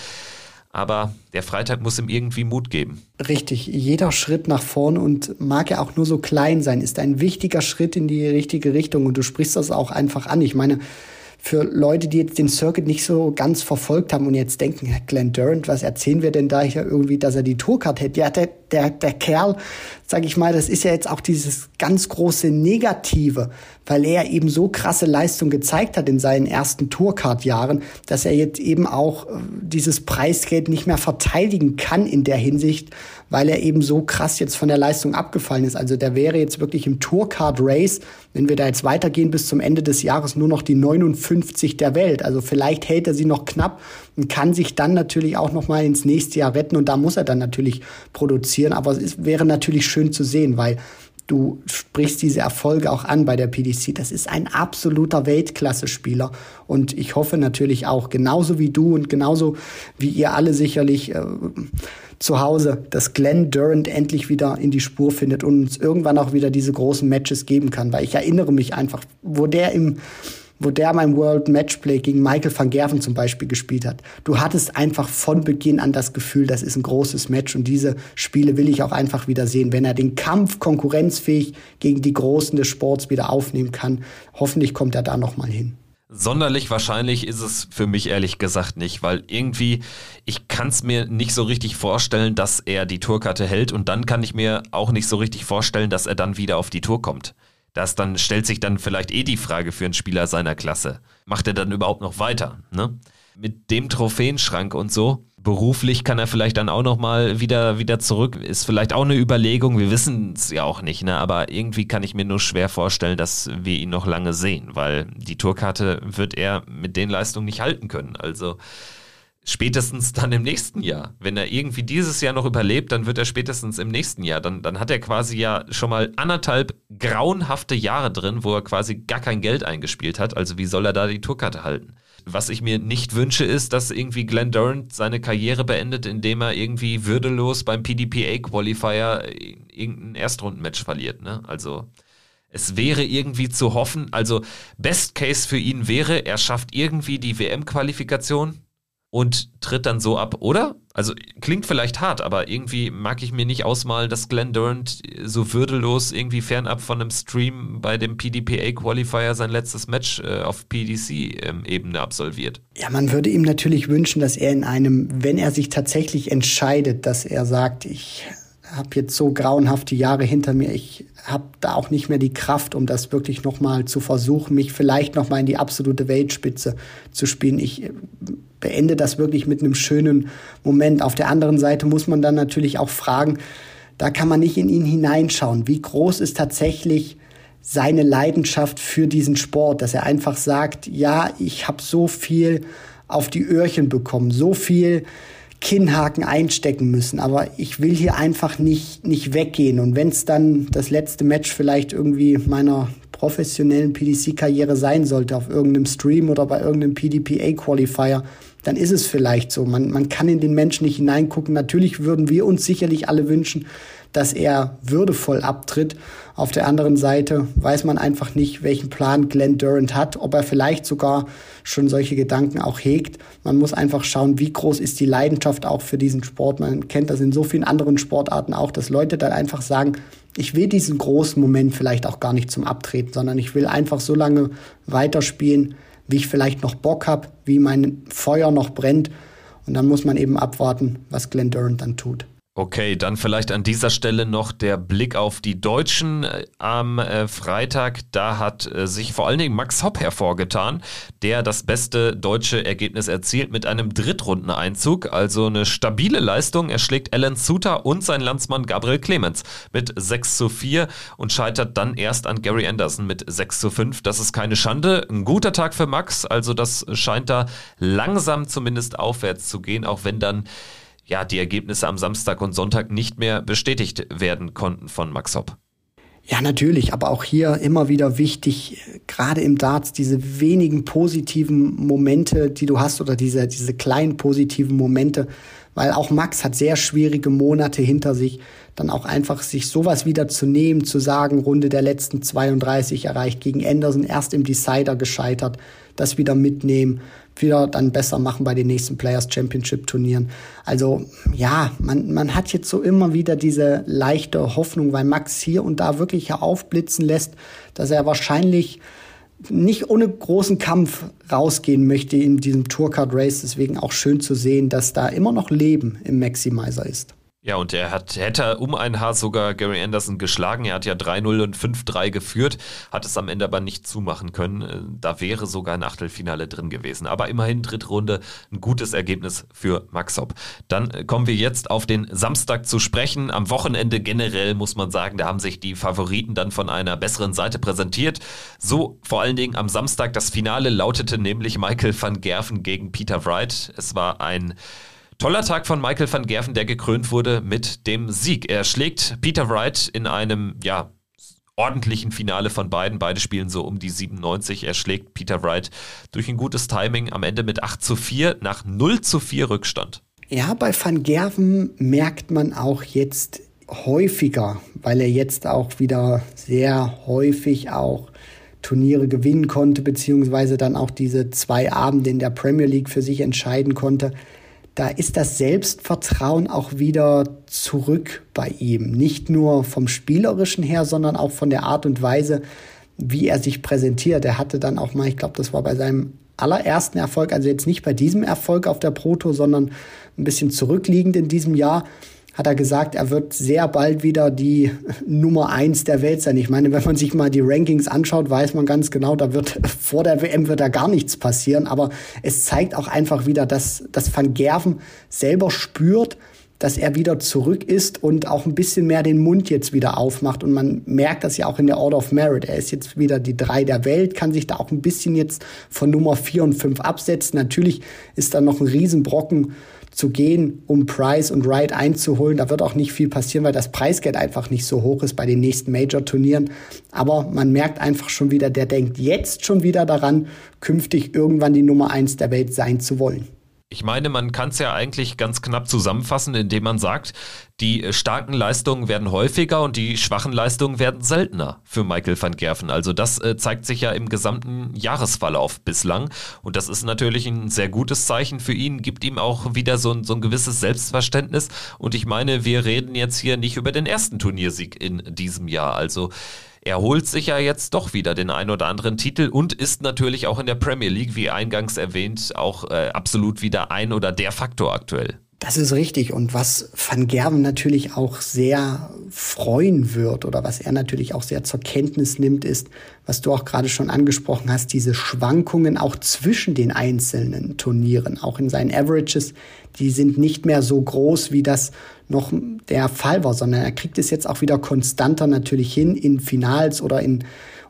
Aber der Freitag muss ihm irgendwie Mut geben. Richtig, jeder Schritt nach vorn und mag er auch nur so klein sein, ist ein wichtiger Schritt in die richtige Richtung. Und du sprichst das auch einfach an. Ich meine, für Leute, die jetzt den Circuit nicht so ganz verfolgt haben und jetzt denken, Glenn Durant, was erzählen wir denn da hier irgendwie, dass er die Tourcard hätte? Ja, der, der, der Kerl, sag ich mal, das ist ja jetzt auch dieses ganz große Negative, weil er eben so krasse Leistung gezeigt hat in seinen ersten Tourcard-Jahren, dass er jetzt eben auch äh, dieses Preisgeld nicht mehr verteidigen kann in der Hinsicht, weil er eben so krass jetzt von der Leistung abgefallen ist. Also der wäre jetzt wirklich im Tourcard Race, wenn wir da jetzt weitergehen bis zum Ende des Jahres, nur noch die 59 der Welt. Also vielleicht hält er sie noch knapp und kann sich dann natürlich auch noch mal ins nächste Jahr retten und da muss er dann natürlich produzieren. Aber es wäre natürlich schön zu sehen, weil du sprichst diese Erfolge auch an bei der PDC. Das ist ein absoluter Weltklasse-Spieler. Und ich hoffe natürlich auch, genauso wie du und genauso wie ihr alle sicherlich, äh, zu Hause, dass Glenn Durant endlich wieder in die Spur findet und uns irgendwann auch wieder diese großen Matches geben kann. Weil ich erinnere mich einfach, wo der im wo der beim World Matchplay gegen Michael van Gerven zum Beispiel gespielt hat. Du hattest einfach von Beginn an das Gefühl, das ist ein großes Match und diese Spiele will ich auch einfach wieder sehen. Wenn er den Kampf konkurrenzfähig gegen die Großen des Sports wieder aufnehmen kann, hoffentlich kommt er da nochmal hin. Sonderlich wahrscheinlich ist es für mich ehrlich gesagt nicht, weil irgendwie, ich kann es mir nicht so richtig vorstellen, dass er die Tourkarte hält und dann kann ich mir auch nicht so richtig vorstellen, dass er dann wieder auf die Tour kommt. Das dann stellt sich dann vielleicht eh die Frage für einen Spieler seiner Klasse. Macht er dann überhaupt noch weiter? Ne? Mit dem Trophäenschrank und so, beruflich kann er vielleicht dann auch noch mal wieder wieder zurück. Ist vielleicht auch eine Überlegung. Wir wissen es ja auch nicht, ne? Aber irgendwie kann ich mir nur schwer vorstellen, dass wir ihn noch lange sehen, weil die Tourkarte wird er mit den Leistungen nicht halten können. Also spätestens dann im nächsten Jahr. Wenn er irgendwie dieses Jahr noch überlebt, dann wird er spätestens im nächsten Jahr. Dann, dann hat er quasi ja schon mal anderthalb grauenhafte Jahre drin, wo er quasi gar kein Geld eingespielt hat. Also wie soll er da die Tourkarte halten? Was ich mir nicht wünsche, ist, dass irgendwie Glenn Durant seine Karriere beendet, indem er irgendwie würdelos beim PDPA Qualifier irgendein Erstrundenmatch verliert. Ne? Also es wäre irgendwie zu hoffen, also Best Case für ihn wäre, er schafft irgendwie die WM-Qualifikation und tritt dann so ab, oder? Also klingt vielleicht hart, aber irgendwie mag ich mir nicht ausmalen, dass Glenn Durant so würdelos irgendwie fernab von einem Stream bei dem PDPA Qualifier sein letztes Match äh, auf PDC-Ebene ähm, absolviert. Ja, man würde ihm natürlich wünschen, dass er in einem, wenn er sich tatsächlich entscheidet, dass er sagt, ich habe jetzt so grauenhafte Jahre hinter mir, ich habe da auch nicht mehr die Kraft, um das wirklich nochmal zu versuchen, mich vielleicht nochmal in die absolute Weltspitze zu spielen. Ich äh, beende das wirklich mit einem schönen Moment. Auf der anderen Seite muss man dann natürlich auch fragen, da kann man nicht in ihn hineinschauen. Wie groß ist tatsächlich seine Leidenschaft für diesen Sport, dass er einfach sagt, ja, ich habe so viel auf die Öhrchen bekommen, so viel Kinnhaken einstecken müssen. Aber ich will hier einfach nicht, nicht weggehen. Und wenn es dann das letzte Match vielleicht irgendwie meiner professionellen PDC-Karriere sein sollte, auf irgendeinem Stream oder bei irgendeinem PDPA-Qualifier, dann ist es vielleicht so. Man, man kann in den Menschen nicht hineingucken. Natürlich würden wir uns sicherlich alle wünschen, dass er würdevoll abtritt. Auf der anderen Seite weiß man einfach nicht, welchen Plan Glenn Durant hat, ob er vielleicht sogar schon solche Gedanken auch hegt. Man muss einfach schauen, wie groß ist die Leidenschaft auch für diesen Sport. Man kennt das in so vielen anderen Sportarten auch, dass Leute dann einfach sagen, ich will diesen großen Moment vielleicht auch gar nicht zum Abtreten, sondern ich will einfach so lange weiterspielen, wie ich vielleicht noch Bock habe, wie mein Feuer noch brennt. Und dann muss man eben abwarten, was Glenn Durant dann tut. Okay, dann vielleicht an dieser Stelle noch der Blick auf die Deutschen äh, am äh, Freitag. Da hat äh, sich vor allen Dingen Max Hopp hervorgetan, der das beste deutsche Ergebnis erzielt mit einem Drittrundeneinzug. Also eine stabile Leistung. Er schlägt Alan Suter und sein Landsmann Gabriel Clemens mit 6 zu 4 und scheitert dann erst an Gary Anderson mit 6 zu 5. Das ist keine Schande. Ein guter Tag für Max. Also das scheint da langsam zumindest aufwärts zu gehen, auch wenn dann ja, die Ergebnisse am Samstag und Sonntag nicht mehr bestätigt werden konnten von Max Hopp. Ja, natürlich, aber auch hier immer wieder wichtig, gerade im Darts, diese wenigen positiven Momente, die du hast oder diese, diese kleinen positiven Momente, weil auch Max hat sehr schwierige Monate hinter sich, dann auch einfach sich sowas wieder zu nehmen, zu sagen, Runde der letzten 32 erreicht, gegen Anderson erst im Decider gescheitert, das wieder mitnehmen, wieder dann besser machen bei den nächsten Players Championship Turnieren. Also ja, man, man hat jetzt so immer wieder diese leichte Hoffnung, weil Max hier und da wirklich aufblitzen lässt, dass er wahrscheinlich nicht ohne großen Kampf rausgehen möchte in diesem Tourcard Race. Deswegen auch schön zu sehen, dass da immer noch Leben im Maximizer ist. Ja, und er hat, hätte um ein Haar sogar Gary Anderson geschlagen. Er hat ja 3-0 und 5-3 geführt, hat es am Ende aber nicht zumachen können. Äh, da wäre sogar ein Achtelfinale drin gewesen. Aber immerhin dritte Runde, ein gutes Ergebnis für Max Hopp. Dann äh, kommen wir jetzt auf den Samstag zu sprechen. Am Wochenende generell muss man sagen, da haben sich die Favoriten dann von einer besseren Seite präsentiert. So vor allen Dingen am Samstag. Das Finale lautete nämlich Michael van Gerven gegen Peter Wright. Es war ein Toller Tag von Michael van Gerven, der gekrönt wurde mit dem Sieg. Er schlägt Peter Wright in einem, ja, ordentlichen Finale von beiden. Beide spielen so um die 97. Er schlägt Peter Wright durch ein gutes Timing am Ende mit 8 zu 4 nach 0 zu 4 Rückstand. Ja, bei Van Gerven merkt man auch jetzt häufiger, weil er jetzt auch wieder sehr häufig auch Turniere gewinnen konnte, beziehungsweise dann auch diese zwei Abende in der Premier League für sich entscheiden konnte da ist das Selbstvertrauen auch wieder zurück bei ihm. Nicht nur vom Spielerischen her, sondern auch von der Art und Weise, wie er sich präsentiert. Er hatte dann auch mal, ich glaube, das war bei seinem allerersten Erfolg, also jetzt nicht bei diesem Erfolg auf der Proto, sondern ein bisschen zurückliegend in diesem Jahr, hat er gesagt, er wird sehr bald wieder die <laughs> Nummer eins der Welt sein. Ich meine, wenn man sich mal die Rankings anschaut, weiß man ganz genau, da wird <laughs> vor der WM wird da gar nichts passieren. Aber es zeigt auch einfach wieder, dass, dass Van Gerven selber spürt, dass er wieder zurück ist und auch ein bisschen mehr den Mund jetzt wieder aufmacht. Und man merkt das ja auch in der Order of Merit. Er ist jetzt wieder die drei der Welt, kann sich da auch ein bisschen jetzt von Nummer vier und fünf absetzen. Natürlich ist da noch ein Riesenbrocken zu gehen, um Price und Wright einzuholen. Da wird auch nicht viel passieren, weil das Preisgeld einfach nicht so hoch ist bei den nächsten Major-Turnieren. Aber man merkt einfach schon wieder, der denkt jetzt schon wieder daran, künftig irgendwann die Nummer eins der Welt sein zu wollen. Ich meine, man kann es ja eigentlich ganz knapp zusammenfassen, indem man sagt, die starken Leistungen werden häufiger und die schwachen Leistungen werden seltener für Michael van Gerven. Also das äh, zeigt sich ja im gesamten Jahresverlauf bislang und das ist natürlich ein sehr gutes Zeichen für ihn, gibt ihm auch wieder so ein, so ein gewisses Selbstverständnis und ich meine, wir reden jetzt hier nicht über den ersten Turniersieg in diesem Jahr. Also er holt sich ja jetzt doch wieder den ein oder anderen Titel und ist natürlich auch in der Premier League, wie eingangs erwähnt, auch äh, absolut wieder ein oder der Faktor aktuell. Das ist richtig. Und was Van Gerven natürlich auch sehr freuen wird oder was er natürlich auch sehr zur Kenntnis nimmt, ist, was du auch gerade schon angesprochen hast, diese Schwankungen auch zwischen den einzelnen Turnieren, auch in seinen Averages, die sind nicht mehr so groß, wie das noch der Fall war, sondern er kriegt es jetzt auch wieder konstanter natürlich hin, in Finals oder in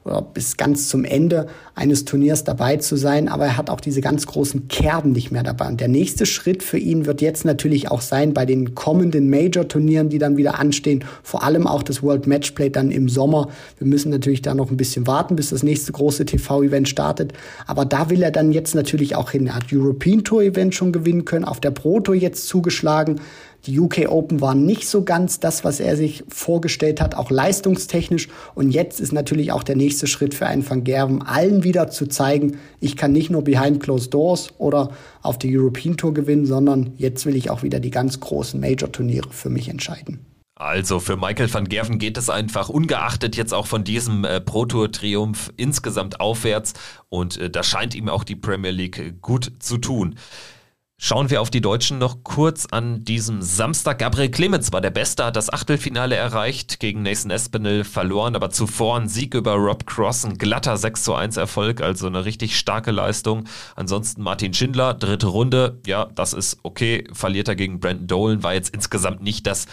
oder bis ganz zum Ende eines Turniers dabei zu sein, aber er hat auch diese ganz großen Kerben nicht mehr dabei. Und der nächste Schritt für ihn wird jetzt natürlich auch sein bei den kommenden Major-Turnieren, die dann wieder anstehen, vor allem auch das World Matchplay dann im Sommer. Wir müssen natürlich da noch ein bisschen warten, bis das nächste große TV-Event startet, aber da will er dann jetzt natürlich auch hin. Er hat European Tour Event schon gewinnen können, auf der Pro Tour jetzt zugeschlagen. Die UK Open waren nicht so ganz das, was er sich vorgestellt hat, auch leistungstechnisch. Und jetzt ist natürlich auch der nächste Schritt für einen Van Gerven, allen wieder zu zeigen, ich kann nicht nur behind closed doors oder auf die European Tour gewinnen, sondern jetzt will ich auch wieder die ganz großen Major-Turniere für mich entscheiden. Also für Michael van Gerven geht es einfach ungeachtet jetzt auch von diesem äh, Pro Tour Triumph insgesamt aufwärts und äh, da scheint ihm auch die Premier League gut zu tun. Schauen wir auf die Deutschen noch kurz an diesem Samstag. Gabriel Clemens war der Beste, hat das Achtelfinale erreicht, gegen Nathan Espinel verloren, aber zuvor ein Sieg über Rob Cross, ein glatter 6 zu 1 Erfolg, also eine richtig starke Leistung. Ansonsten Martin Schindler, dritte Runde, ja, das ist okay, verliert er gegen Brandon Dolan, war jetzt insgesamt nicht das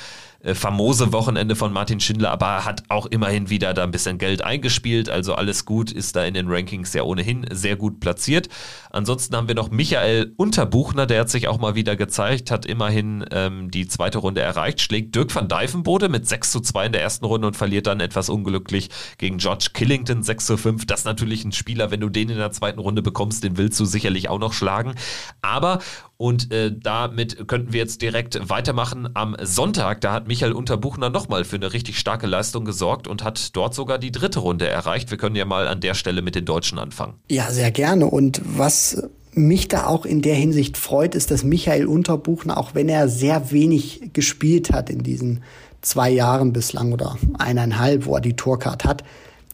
äh, famose Wochenende von Martin Schindler, aber hat auch immerhin wieder da ein bisschen Geld eingespielt. Also alles gut, ist da in den Rankings ja ohnehin sehr gut platziert. Ansonsten haben wir noch Michael Unterbuchner, der hat sich auch mal wieder gezeigt, hat immerhin ähm, die zweite Runde erreicht, schlägt Dirk van Dijvenbode mit 6 zu 2 in der ersten Runde und verliert dann etwas unglücklich gegen George Killington 6 zu 5. Das ist natürlich ein Spieler, wenn du den in der zweiten Runde bekommst, den willst du sicherlich auch noch schlagen. Aber und äh, damit könnten wir jetzt direkt weitermachen. Am Sonntag, da hat Michael Unterbuchner nochmal für eine richtig starke Leistung gesorgt und hat dort sogar die dritte Runde erreicht. Wir können ja mal an der Stelle mit den Deutschen anfangen. Ja, sehr gerne. Und was mich da auch in der Hinsicht freut, ist, dass Michael Unterbuchner, auch wenn er sehr wenig gespielt hat in diesen zwei Jahren bislang oder eineinhalb, wo er die Tourcard hat,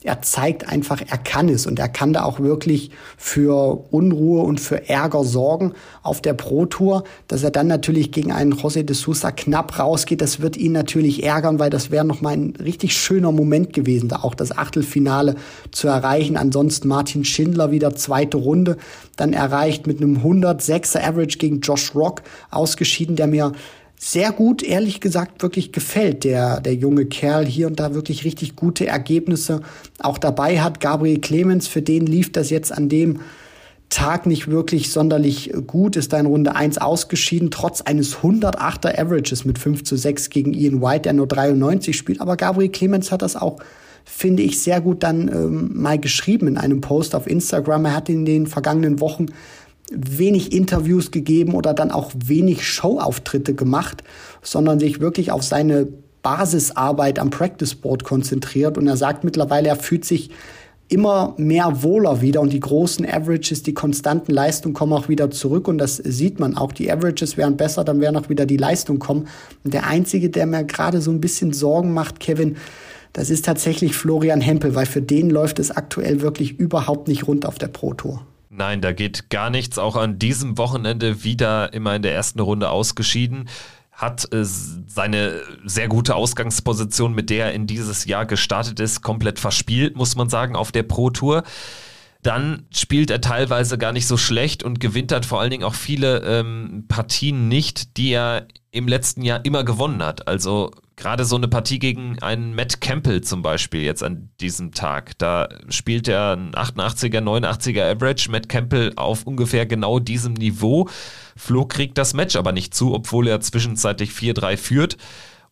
er zeigt einfach, er kann es und er kann da auch wirklich für Unruhe und für Ärger sorgen auf der Pro Tour, dass er dann natürlich gegen einen José de Sousa knapp rausgeht, das wird ihn natürlich ärgern, weil das wäre noch mal ein richtig schöner Moment gewesen, da auch das Achtelfinale zu erreichen. Ansonsten Martin Schindler wieder zweite Runde, dann erreicht mit einem 106er Average gegen Josh Rock ausgeschieden, der mir sehr gut, ehrlich gesagt, wirklich gefällt, der, der junge Kerl hier und da wirklich richtig gute Ergebnisse auch dabei hat. Gabriel Clemens, für den lief das jetzt an dem Tag nicht wirklich sonderlich gut, ist da in Runde 1 ausgeschieden, trotz eines 108er Averages mit 5 zu 6 gegen Ian White, der nur 93 spielt. Aber Gabriel Clemens hat das auch, finde ich, sehr gut dann ähm, mal geschrieben in einem Post auf Instagram. Er hat in den vergangenen Wochen wenig Interviews gegeben oder dann auch wenig Showauftritte gemacht, sondern sich wirklich auf seine Basisarbeit am Practice Board konzentriert. Und er sagt mittlerweile, er fühlt sich immer mehr wohler wieder und die großen Averages, die konstanten Leistungen kommen auch wieder zurück und das sieht man auch. Die Averages wären besser, dann werden auch wieder die Leistungen kommen. Und der einzige, der mir gerade so ein bisschen Sorgen macht, Kevin, das ist tatsächlich Florian Hempel, weil für den läuft es aktuell wirklich überhaupt nicht rund auf der Pro Tour. Nein, da geht gar nichts. Auch an diesem Wochenende wieder immer in der ersten Runde ausgeschieden. Hat äh, seine sehr gute Ausgangsposition, mit der er in dieses Jahr gestartet ist, komplett verspielt, muss man sagen, auf der Pro Tour dann spielt er teilweise gar nicht so schlecht und gewinnt dann vor allen Dingen auch viele ähm, Partien nicht, die er im letzten Jahr immer gewonnen hat. Also gerade so eine Partie gegen einen Matt Campbell zum Beispiel jetzt an diesem Tag. Da spielt er ein 88er, 89er Average. Matt Campbell auf ungefähr genau diesem Niveau. Flo kriegt das Match aber nicht zu, obwohl er zwischenzeitlich 4-3 führt.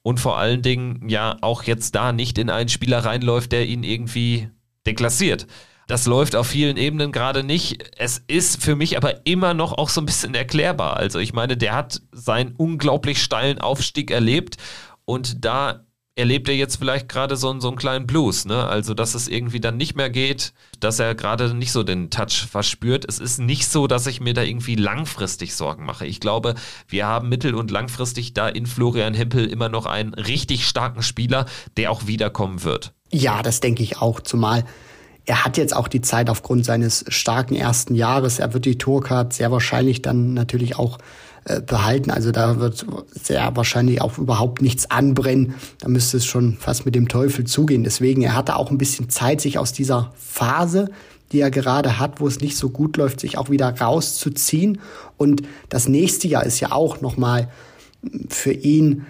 Und vor allen Dingen ja auch jetzt da nicht in einen Spieler reinläuft, der ihn irgendwie deklassiert. Das läuft auf vielen Ebenen gerade nicht. Es ist für mich aber immer noch auch so ein bisschen erklärbar. Also ich meine, der hat seinen unglaublich steilen Aufstieg erlebt und da erlebt er jetzt vielleicht gerade so, so einen kleinen Blues, ne? Also, dass es irgendwie dann nicht mehr geht, dass er gerade nicht so den Touch verspürt. Es ist nicht so, dass ich mir da irgendwie langfristig Sorgen mache. Ich glaube, wir haben mittel- und langfristig da in Florian Hempel immer noch einen richtig starken Spieler, der auch wiederkommen wird. Ja, das denke ich auch, zumal er hat jetzt auch die Zeit aufgrund seines starken ersten Jahres. Er wird die Tourcard sehr wahrscheinlich dann natürlich auch äh, behalten. Also da wird sehr wahrscheinlich auch überhaupt nichts anbrennen. Da müsste es schon fast mit dem Teufel zugehen. Deswegen, er hatte auch ein bisschen Zeit, sich aus dieser Phase, die er gerade hat, wo es nicht so gut läuft, sich auch wieder rauszuziehen. Und das nächste Jahr ist ja auch nochmal für ihn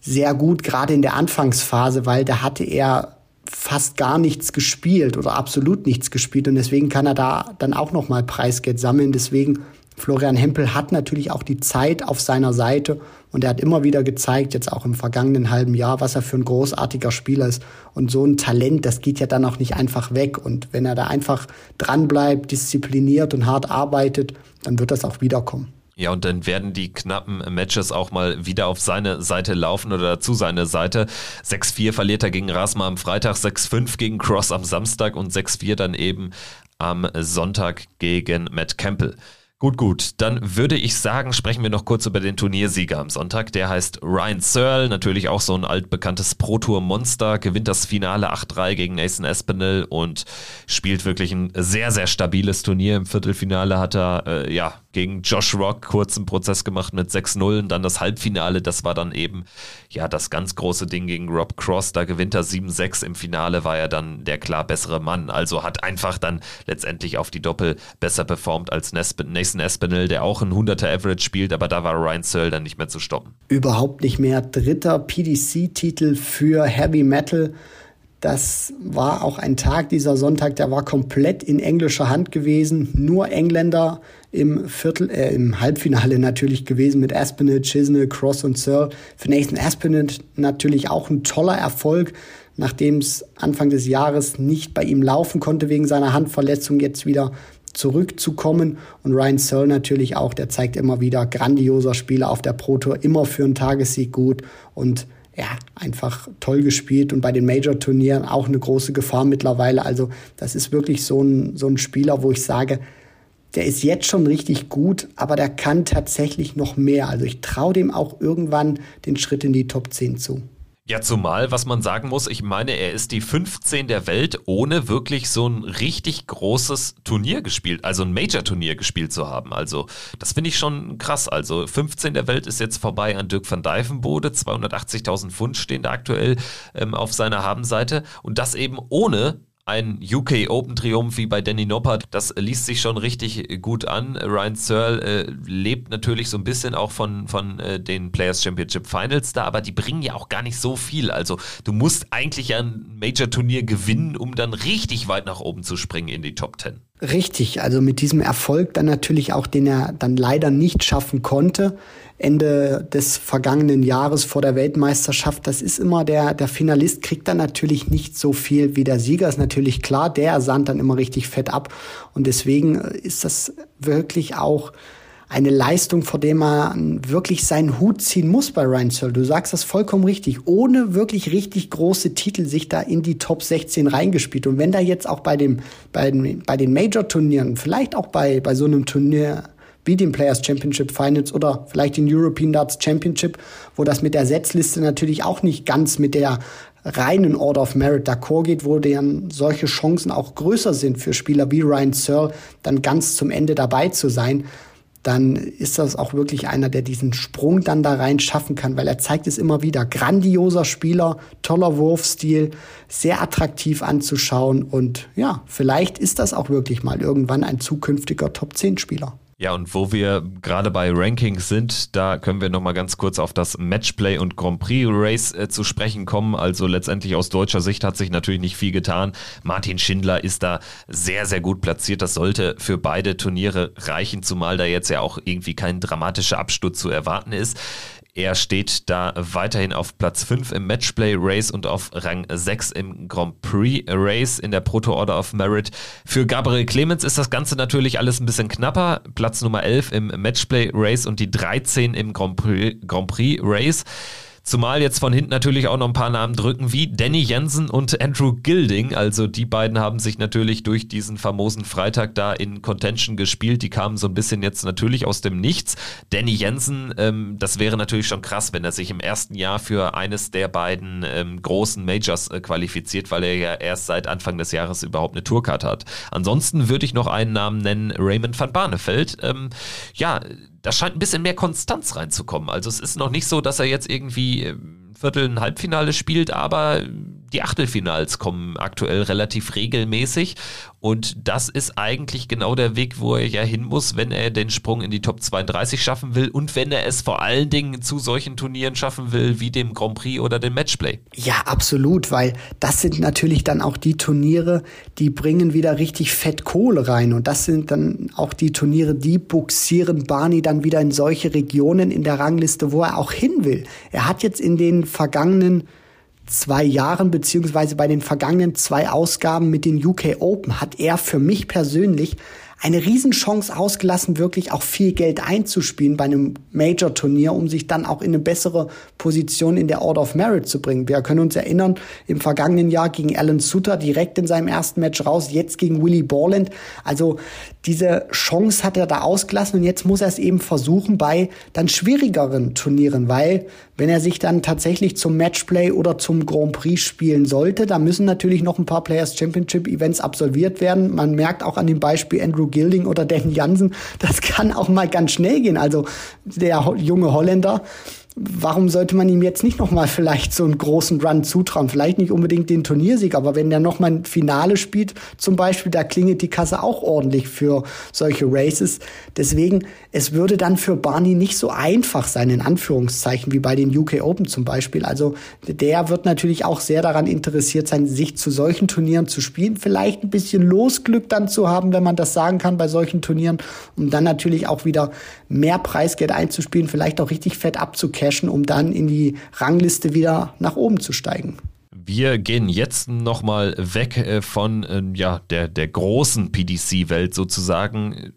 sehr gut, gerade in der Anfangsphase, weil da hatte er fast gar nichts gespielt oder absolut nichts gespielt und deswegen kann er da dann auch nochmal Preisgeld sammeln. Deswegen Florian Hempel hat natürlich auch die Zeit auf seiner Seite und er hat immer wieder gezeigt, jetzt auch im vergangenen halben Jahr, was er für ein großartiger Spieler ist. Und so ein Talent, das geht ja dann auch nicht einfach weg. Und wenn er da einfach dranbleibt, diszipliniert und hart arbeitet, dann wird das auch wiederkommen. Ja, und dann werden die knappen Matches auch mal wieder auf seine Seite laufen oder zu seine Seite. 6-4 verliert er gegen Rasma am Freitag, 6-5 gegen Cross am Samstag und 6-4 dann eben am Sonntag gegen Matt Campbell. Gut, gut. Dann würde ich sagen, sprechen wir noch kurz über den Turniersieger am Sonntag. Der heißt Ryan Searle, natürlich auch so ein altbekanntes Pro-Tour-Monster, gewinnt das Finale 8-3 gegen Nathan Espinel und spielt wirklich ein sehr, sehr stabiles Turnier. Im Viertelfinale hat er, äh, ja, gegen Josh Rock kurzen Prozess gemacht mit 6-0 und dann das Halbfinale, das war dann eben ja das ganz große Ding gegen Rob Cross, da gewinnt er 7-6, im Finale war er dann der klar bessere Mann, also hat einfach dann letztendlich auf die Doppel besser performt als Nathan Espinel, der auch ein 100er Average spielt, aber da war Ryan Searle dann nicht mehr zu stoppen. Überhaupt nicht mehr. Dritter PDC-Titel für Heavy Metal. Das war auch ein Tag, dieser Sonntag, der war komplett in englischer Hand gewesen. Nur Engländer im Viertel, äh, im Halbfinale <laughs> natürlich gewesen mit Aspinall, Chisnell, Cross und Searle. Für Nathan Aspinall natürlich auch ein toller Erfolg, nachdem es Anfang des Jahres nicht bei ihm laufen konnte wegen seiner Handverletzung, jetzt wieder zurückzukommen. Und Ryan Searle natürlich auch, der zeigt immer wieder grandioser Spieler auf der Pro Tour, immer für einen Tagessieg gut und ja, einfach toll gespielt und bei den Major-Turnieren auch eine große Gefahr mittlerweile. Also das ist wirklich so ein, so ein Spieler, wo ich sage, der ist jetzt schon richtig gut, aber der kann tatsächlich noch mehr. Also ich traue dem auch irgendwann den Schritt in die Top 10 zu. Ja, zumal, was man sagen muss, ich meine, er ist die 15 der Welt, ohne wirklich so ein richtig großes Turnier gespielt, also ein Major-Turnier gespielt zu haben. Also, das finde ich schon krass. Also, 15 der Welt ist jetzt vorbei an Dirk van Dijvenbode. 280.000 Pfund stehen da aktuell ähm, auf seiner Habenseite. Und das eben ohne ein UK Open Triumph wie bei Danny Noppert, das liest sich schon richtig gut an. Ryan Searle äh, lebt natürlich so ein bisschen auch von, von äh, den Players Championship Finals da, aber die bringen ja auch gar nicht so viel. Also du musst eigentlich ein Major Turnier gewinnen, um dann richtig weit nach oben zu springen in die Top 10. Richtig, also mit diesem Erfolg dann natürlich auch, den er dann leider nicht schaffen konnte, Ende des vergangenen Jahres vor der Weltmeisterschaft. Das ist immer der, der Finalist kriegt dann natürlich nicht so viel wie der Sieger, ist natürlich klar. Der sahnt dann immer richtig fett ab. Und deswegen ist das wirklich auch eine Leistung, vor der man wirklich seinen Hut ziehen muss bei Ryan Searle. Du sagst das vollkommen richtig. Ohne wirklich richtig große Titel sich da in die Top 16 reingespielt. Und wenn da jetzt auch bei dem, bei den, bei den Major-Turnieren, vielleicht auch bei, bei so einem Turnier wie den Players Championship Finals oder vielleicht den European Darts Championship, wo das mit der Setzliste natürlich auch nicht ganz mit der reinen Order of Merit d'accord geht, wo dann solche Chancen auch größer sind für Spieler wie Ryan Searle, dann ganz zum Ende dabei zu sein, dann ist das auch wirklich einer, der diesen Sprung dann da rein schaffen kann, weil er zeigt es immer wieder. Grandioser Spieler, toller Wurfstil, sehr attraktiv anzuschauen und ja, vielleicht ist das auch wirklich mal irgendwann ein zukünftiger Top 10 Spieler. Ja, und wo wir gerade bei Rankings sind, da können wir nochmal ganz kurz auf das Matchplay und Grand Prix Race äh, zu sprechen kommen. Also letztendlich aus deutscher Sicht hat sich natürlich nicht viel getan. Martin Schindler ist da sehr, sehr gut platziert. Das sollte für beide Turniere reichen, zumal da jetzt ja auch irgendwie kein dramatischer Absturz zu erwarten ist. Er steht da weiterhin auf Platz 5 im Matchplay Race und auf Rang 6 im Grand Prix Race in der Proto Order of Merit. Für Gabriel Clemens ist das Ganze natürlich alles ein bisschen knapper. Platz Nummer 11 im Matchplay Race und die 13 im Grand Prix, Grand Prix Race. Zumal jetzt von hinten natürlich auch noch ein paar Namen drücken, wie Danny Jensen und Andrew Gilding. Also die beiden haben sich natürlich durch diesen famosen Freitag da in Contention gespielt. Die kamen so ein bisschen jetzt natürlich aus dem Nichts. Danny Jensen, ähm, das wäre natürlich schon krass, wenn er sich im ersten Jahr für eines der beiden ähm, großen Majors äh, qualifiziert, weil er ja erst seit Anfang des Jahres überhaupt eine Tourcard hat. Ansonsten würde ich noch einen Namen nennen, Raymond van Barneveld. Ähm, ja, da scheint ein bisschen mehr Konstanz reinzukommen. Also es ist noch nicht so, dass er jetzt irgendwie ähm, Viertel ein Halbfinale spielt, aber die Achtelfinals kommen aktuell relativ regelmäßig und das ist eigentlich genau der Weg, wo er ja hin muss, wenn er den Sprung in die Top 32 schaffen will und wenn er es vor allen Dingen zu solchen Turnieren schaffen will, wie dem Grand Prix oder dem Matchplay. Ja, absolut, weil das sind natürlich dann auch die Turniere, die bringen wieder richtig fett Kohle rein und das sind dann auch die Turniere, die buxieren Barney dann wieder in solche Regionen in der Rangliste, wo er auch hin will. Er hat jetzt in den vergangenen zwei Jahren beziehungsweise bei den vergangenen zwei Ausgaben mit den UK Open hat er für mich persönlich eine Riesenchance ausgelassen, wirklich auch viel Geld einzuspielen bei einem Major-Turnier, um sich dann auch in eine bessere Position in der Order of Merit zu bringen. Wir können uns erinnern, im vergangenen Jahr gegen Alan Sutter direkt in seinem ersten Match raus, jetzt gegen Willie Borland. Also diese Chance hat er da ausgelassen und jetzt muss er es eben versuchen bei dann schwierigeren Turnieren, weil wenn er sich dann tatsächlich zum Matchplay oder zum Grand Prix spielen sollte, da müssen natürlich noch ein paar Players Championship Events absolviert werden. Man merkt auch an dem Beispiel Andrew Gilding oder Dan Jansen, das kann auch mal ganz schnell gehen. Also der junge Holländer warum sollte man ihm jetzt nicht noch mal vielleicht so einen großen Run zutrauen? Vielleicht nicht unbedingt den Turniersieg, aber wenn der noch mal ein Finale spielt, zum Beispiel, da klingelt die Kasse auch ordentlich für solche Races. Deswegen, es würde dann für Barney nicht so einfach sein, in Anführungszeichen, wie bei den UK Open zum Beispiel. Also der wird natürlich auch sehr daran interessiert sein, sich zu solchen Turnieren zu spielen, vielleicht ein bisschen Losglück dann zu haben, wenn man das sagen kann bei solchen Turnieren, um dann natürlich auch wieder mehr Preisgeld einzuspielen, vielleicht auch richtig fett abzukehren cashen, um dann in die Rangliste wieder nach oben zu steigen. Wir gehen jetzt nochmal weg äh, von äh, ja, der, der großen PDC-Welt sozusagen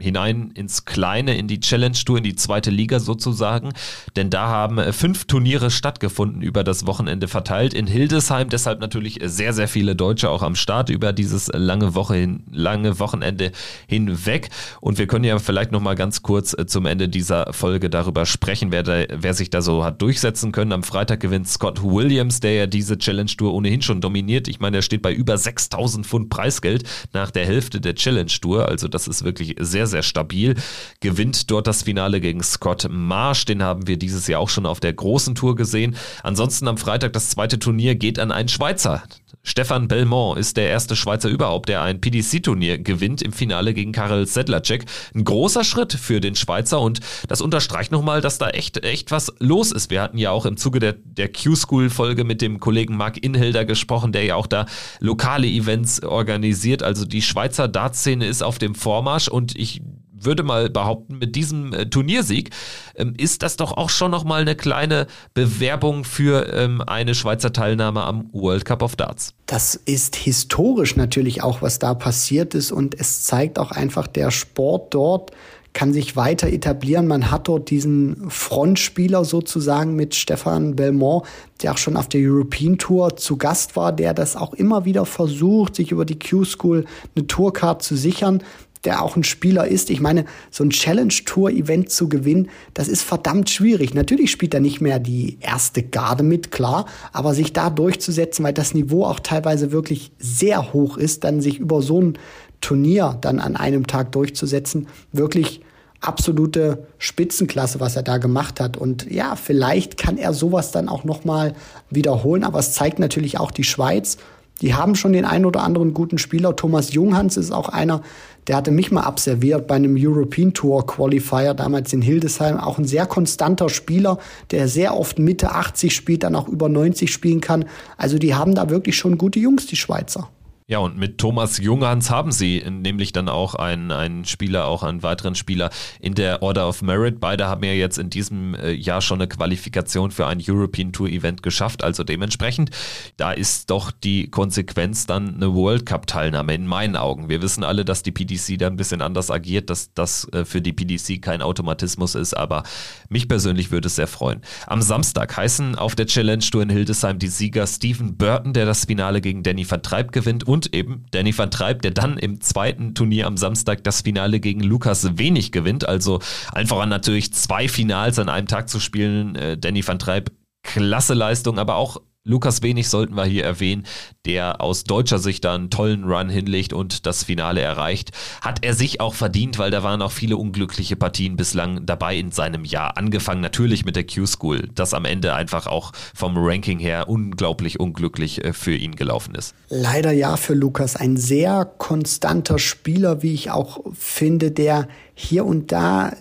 hinein ins Kleine, in die Challenge Tour, in die zweite Liga sozusagen. Denn da haben äh, fünf Turniere stattgefunden über das Wochenende verteilt in Hildesheim. Deshalb natürlich sehr, sehr viele Deutsche auch am Start über dieses lange Woche hin, lange Wochenende hinweg. Und wir können ja vielleicht nochmal ganz kurz äh, zum Ende dieser Folge darüber sprechen, wer, da, wer sich da so hat durchsetzen können. Am Freitag gewinnt Scott Williams, der ja diese Challenge Tour ohnehin schon dominiert. Ich meine, er steht bei über 6000 Pfund Preisgeld nach der Hälfte der Challenge Tour. Also das ist wirklich sehr, sehr stabil. Gewinnt dort das Finale gegen Scott Marsh. Den haben wir dieses Jahr auch schon auf der großen Tour gesehen. Ansonsten am Freitag das zweite Turnier geht an einen Schweizer. Stefan Belmont ist der erste Schweizer überhaupt, der ein PDC-Turnier gewinnt im Finale gegen Karel Sedlacek. Ein großer Schritt für den Schweizer und das unterstreicht nochmal, dass da echt, echt was los ist. Wir hatten ja auch im Zuge der, der Q-School-Folge mit dem Kollegen Marc Inhilder gesprochen, der ja auch da lokale Events organisiert. Also die Schweizer Dartszene ist auf dem Vormarsch und ich würde mal behaupten, mit diesem äh, Turniersieg ähm, ist das doch auch schon nochmal eine kleine Bewerbung für ähm, eine Schweizer Teilnahme am World Cup of Darts. Das ist historisch natürlich auch, was da passiert ist und es zeigt auch einfach, der Sport dort kann sich weiter etablieren. Man hat dort diesen Frontspieler sozusagen mit Stefan Belmont, der auch schon auf der European Tour zu Gast war, der das auch immer wieder versucht, sich über die Q-School eine Tourcard zu sichern der auch ein Spieler ist. Ich meine, so ein Challenge-Tour-Event zu gewinnen, das ist verdammt schwierig. Natürlich spielt er nicht mehr die erste Garde mit, klar, aber sich da durchzusetzen, weil das Niveau auch teilweise wirklich sehr hoch ist, dann sich über so ein Turnier dann an einem Tag durchzusetzen, wirklich absolute Spitzenklasse, was er da gemacht hat. Und ja, vielleicht kann er sowas dann auch noch mal wiederholen. Aber es zeigt natürlich auch die Schweiz die haben schon den einen oder anderen guten Spieler. Thomas Junghans ist auch einer, der hatte mich mal abserviert bei einem European Tour Qualifier damals in Hildesheim. Auch ein sehr konstanter Spieler, der sehr oft Mitte 80 spielt, dann auch über 90 spielen kann. Also die haben da wirklich schon gute Jungs, die Schweizer. Ja, und mit Thomas Junghans haben sie nämlich dann auch einen, einen Spieler, auch einen weiteren Spieler in der Order of Merit. Beide haben ja jetzt in diesem äh, Jahr schon eine Qualifikation für ein European Tour Event geschafft. Also dementsprechend, da ist doch die Konsequenz dann eine World Cup Teilnahme in meinen Augen. Wir wissen alle, dass die PDC da ein bisschen anders agiert, dass das äh, für die PDC kein Automatismus ist, aber mich persönlich würde es sehr freuen. Am Samstag heißen auf der Challenge Tour in Hildesheim die Sieger Stephen Burton, der das Finale gegen Danny Vertreib gewinnt und und eben Danny van Treib, der dann im zweiten Turnier am Samstag das Finale gegen Lukas Wenig gewinnt. Also einfach natürlich zwei Finals an einem Tag zu spielen. Äh, Danny van Treib, klasse Leistung, aber auch Lukas Wenig sollten wir hier erwähnen, der aus deutscher Sicht da einen tollen Run hinlegt und das Finale erreicht. Hat er sich auch verdient, weil da waren auch viele unglückliche Partien bislang dabei in seinem Jahr. Angefangen natürlich mit der Q-School, das am Ende einfach auch vom Ranking her unglaublich unglücklich äh, für ihn gelaufen ist. Leider ja für Lukas. Ein sehr konstanter Spieler, wie ich auch finde, der hier und da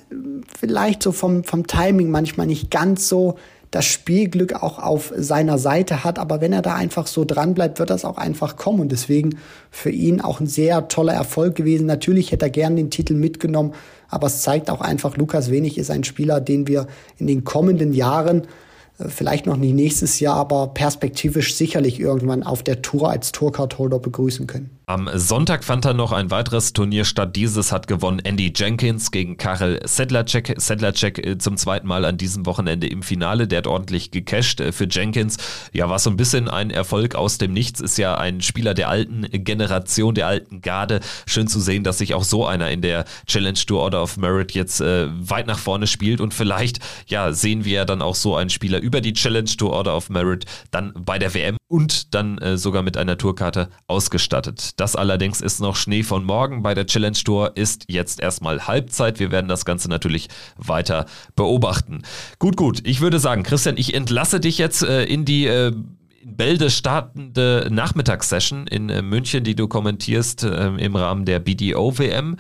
vielleicht so vom, vom Timing manchmal nicht ganz so das Spielglück auch auf seiner Seite hat. Aber wenn er da einfach so dran bleibt, wird das auch einfach kommen. Und deswegen für ihn auch ein sehr toller Erfolg gewesen. Natürlich hätte er gern den Titel mitgenommen, aber es zeigt auch einfach, Lukas Wenig ist ein Spieler, den wir in den kommenden Jahren vielleicht noch nicht nächstes Jahr, aber perspektivisch sicherlich irgendwann auf der Tour als Tourcard-Holder begrüßen können. Am Sonntag fand dann noch ein weiteres Turnier statt. Dieses hat gewonnen Andy Jenkins gegen Karel Sedlacek. Sedlacek äh, zum zweiten Mal an diesem Wochenende im Finale. Der hat ordentlich gecasht äh, für Jenkins. Ja, war so ein bisschen ein Erfolg aus dem Nichts. Ist ja ein Spieler der alten Generation, der alten Garde. Schön zu sehen, dass sich auch so einer in der Challenge Tour Order of Merit jetzt äh, weit nach vorne spielt. Und vielleicht, ja, sehen wir ja dann auch so einen Spieler über die Challenge Tour Order of Merit dann bei der WM und dann äh, sogar mit einer Tourkarte ausgestattet. Das allerdings ist noch Schnee von morgen. Bei der Challenge Tour ist jetzt erstmal Halbzeit. Wir werden das Ganze natürlich weiter beobachten. Gut, gut. Ich würde sagen, Christian, ich entlasse dich jetzt äh, in die äh, Bälde startende Nachmittagssession in äh, München, die du kommentierst äh, im Rahmen der BDO-WM.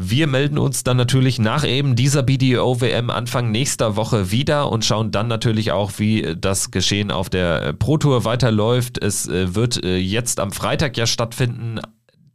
Wir melden uns dann natürlich nach eben dieser BDO-WM Anfang nächster Woche wieder und schauen dann natürlich auch, wie das Geschehen auf der Pro Tour weiterläuft. Es äh, wird äh, jetzt am Freitag ja stattfinden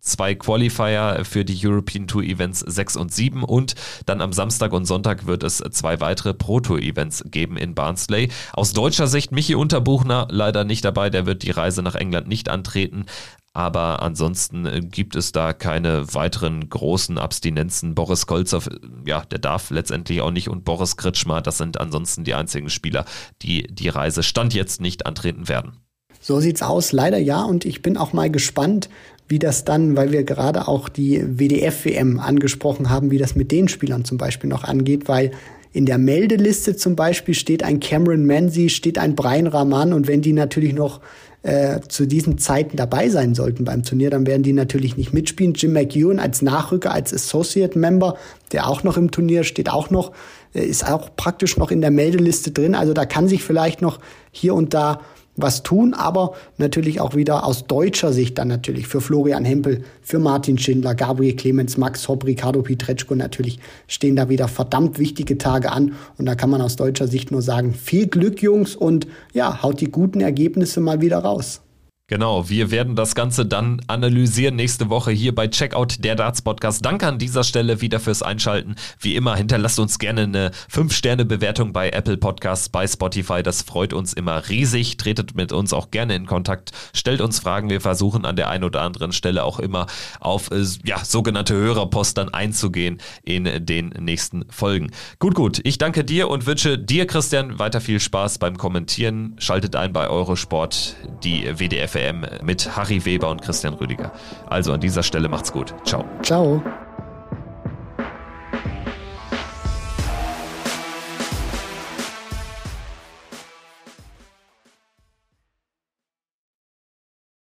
zwei Qualifier für die European Tour Events 6 und 7 und dann am Samstag und Sonntag wird es zwei weitere Pro Tour Events geben in Barnsley. Aus deutscher Sicht Michi Unterbuchner leider nicht dabei, der wird die Reise nach England nicht antreten. Aber ansonsten äh, gibt es da keine weiteren großen Abstinenzen. Boris Kolzow, äh, ja, der darf letztendlich auch nicht und Boris Kritschmer, das sind ansonsten die einzigen Spieler, die die Reise Stand jetzt nicht antreten werden. So sieht's aus, leider ja. Und ich bin auch mal gespannt, wie das dann, weil wir gerade auch die WDF-WM angesprochen haben, wie das mit den Spielern zum Beispiel noch angeht, weil in der Meldeliste zum Beispiel steht ein Cameron Manzi, steht ein Brian Rahman und wenn die natürlich noch äh, zu diesen Zeiten dabei sein sollten beim Turnier, dann werden die natürlich nicht mitspielen. Jim McEwen als Nachrücker, als Associate Member, der auch noch im Turnier steht, auch noch, äh, ist auch praktisch noch in der Meldeliste drin. Also da kann sich vielleicht noch hier und da was tun, aber natürlich auch wieder aus deutscher Sicht dann natürlich für Florian Hempel, für Martin Schindler, Gabriel Clemens, Max Hopp, Ricardo Pietreczko natürlich stehen da wieder verdammt wichtige Tage an und da kann man aus deutscher Sicht nur sagen, viel Glück Jungs und ja, haut die guten Ergebnisse mal wieder raus. Genau, wir werden das Ganze dann analysieren nächste Woche hier bei Checkout der Darts Podcast. Danke an dieser Stelle wieder fürs Einschalten. Wie immer, hinterlasst uns gerne eine 5-Sterne-Bewertung bei Apple Podcasts, bei Spotify. Das freut uns immer riesig. Tretet mit uns auch gerne in Kontakt. Stellt uns Fragen. Wir versuchen an der einen oder anderen Stelle auch immer auf äh, ja, sogenannte Hörerpost dann einzugehen in den nächsten Folgen. Gut, gut. Ich danke dir und wünsche dir, Christian, weiter viel Spaß beim Kommentieren. Schaltet ein bei Eurosport, die WDF WM mit Harry Weber und Christian Rüdiger. Also an dieser Stelle macht's gut. Ciao. Ciao.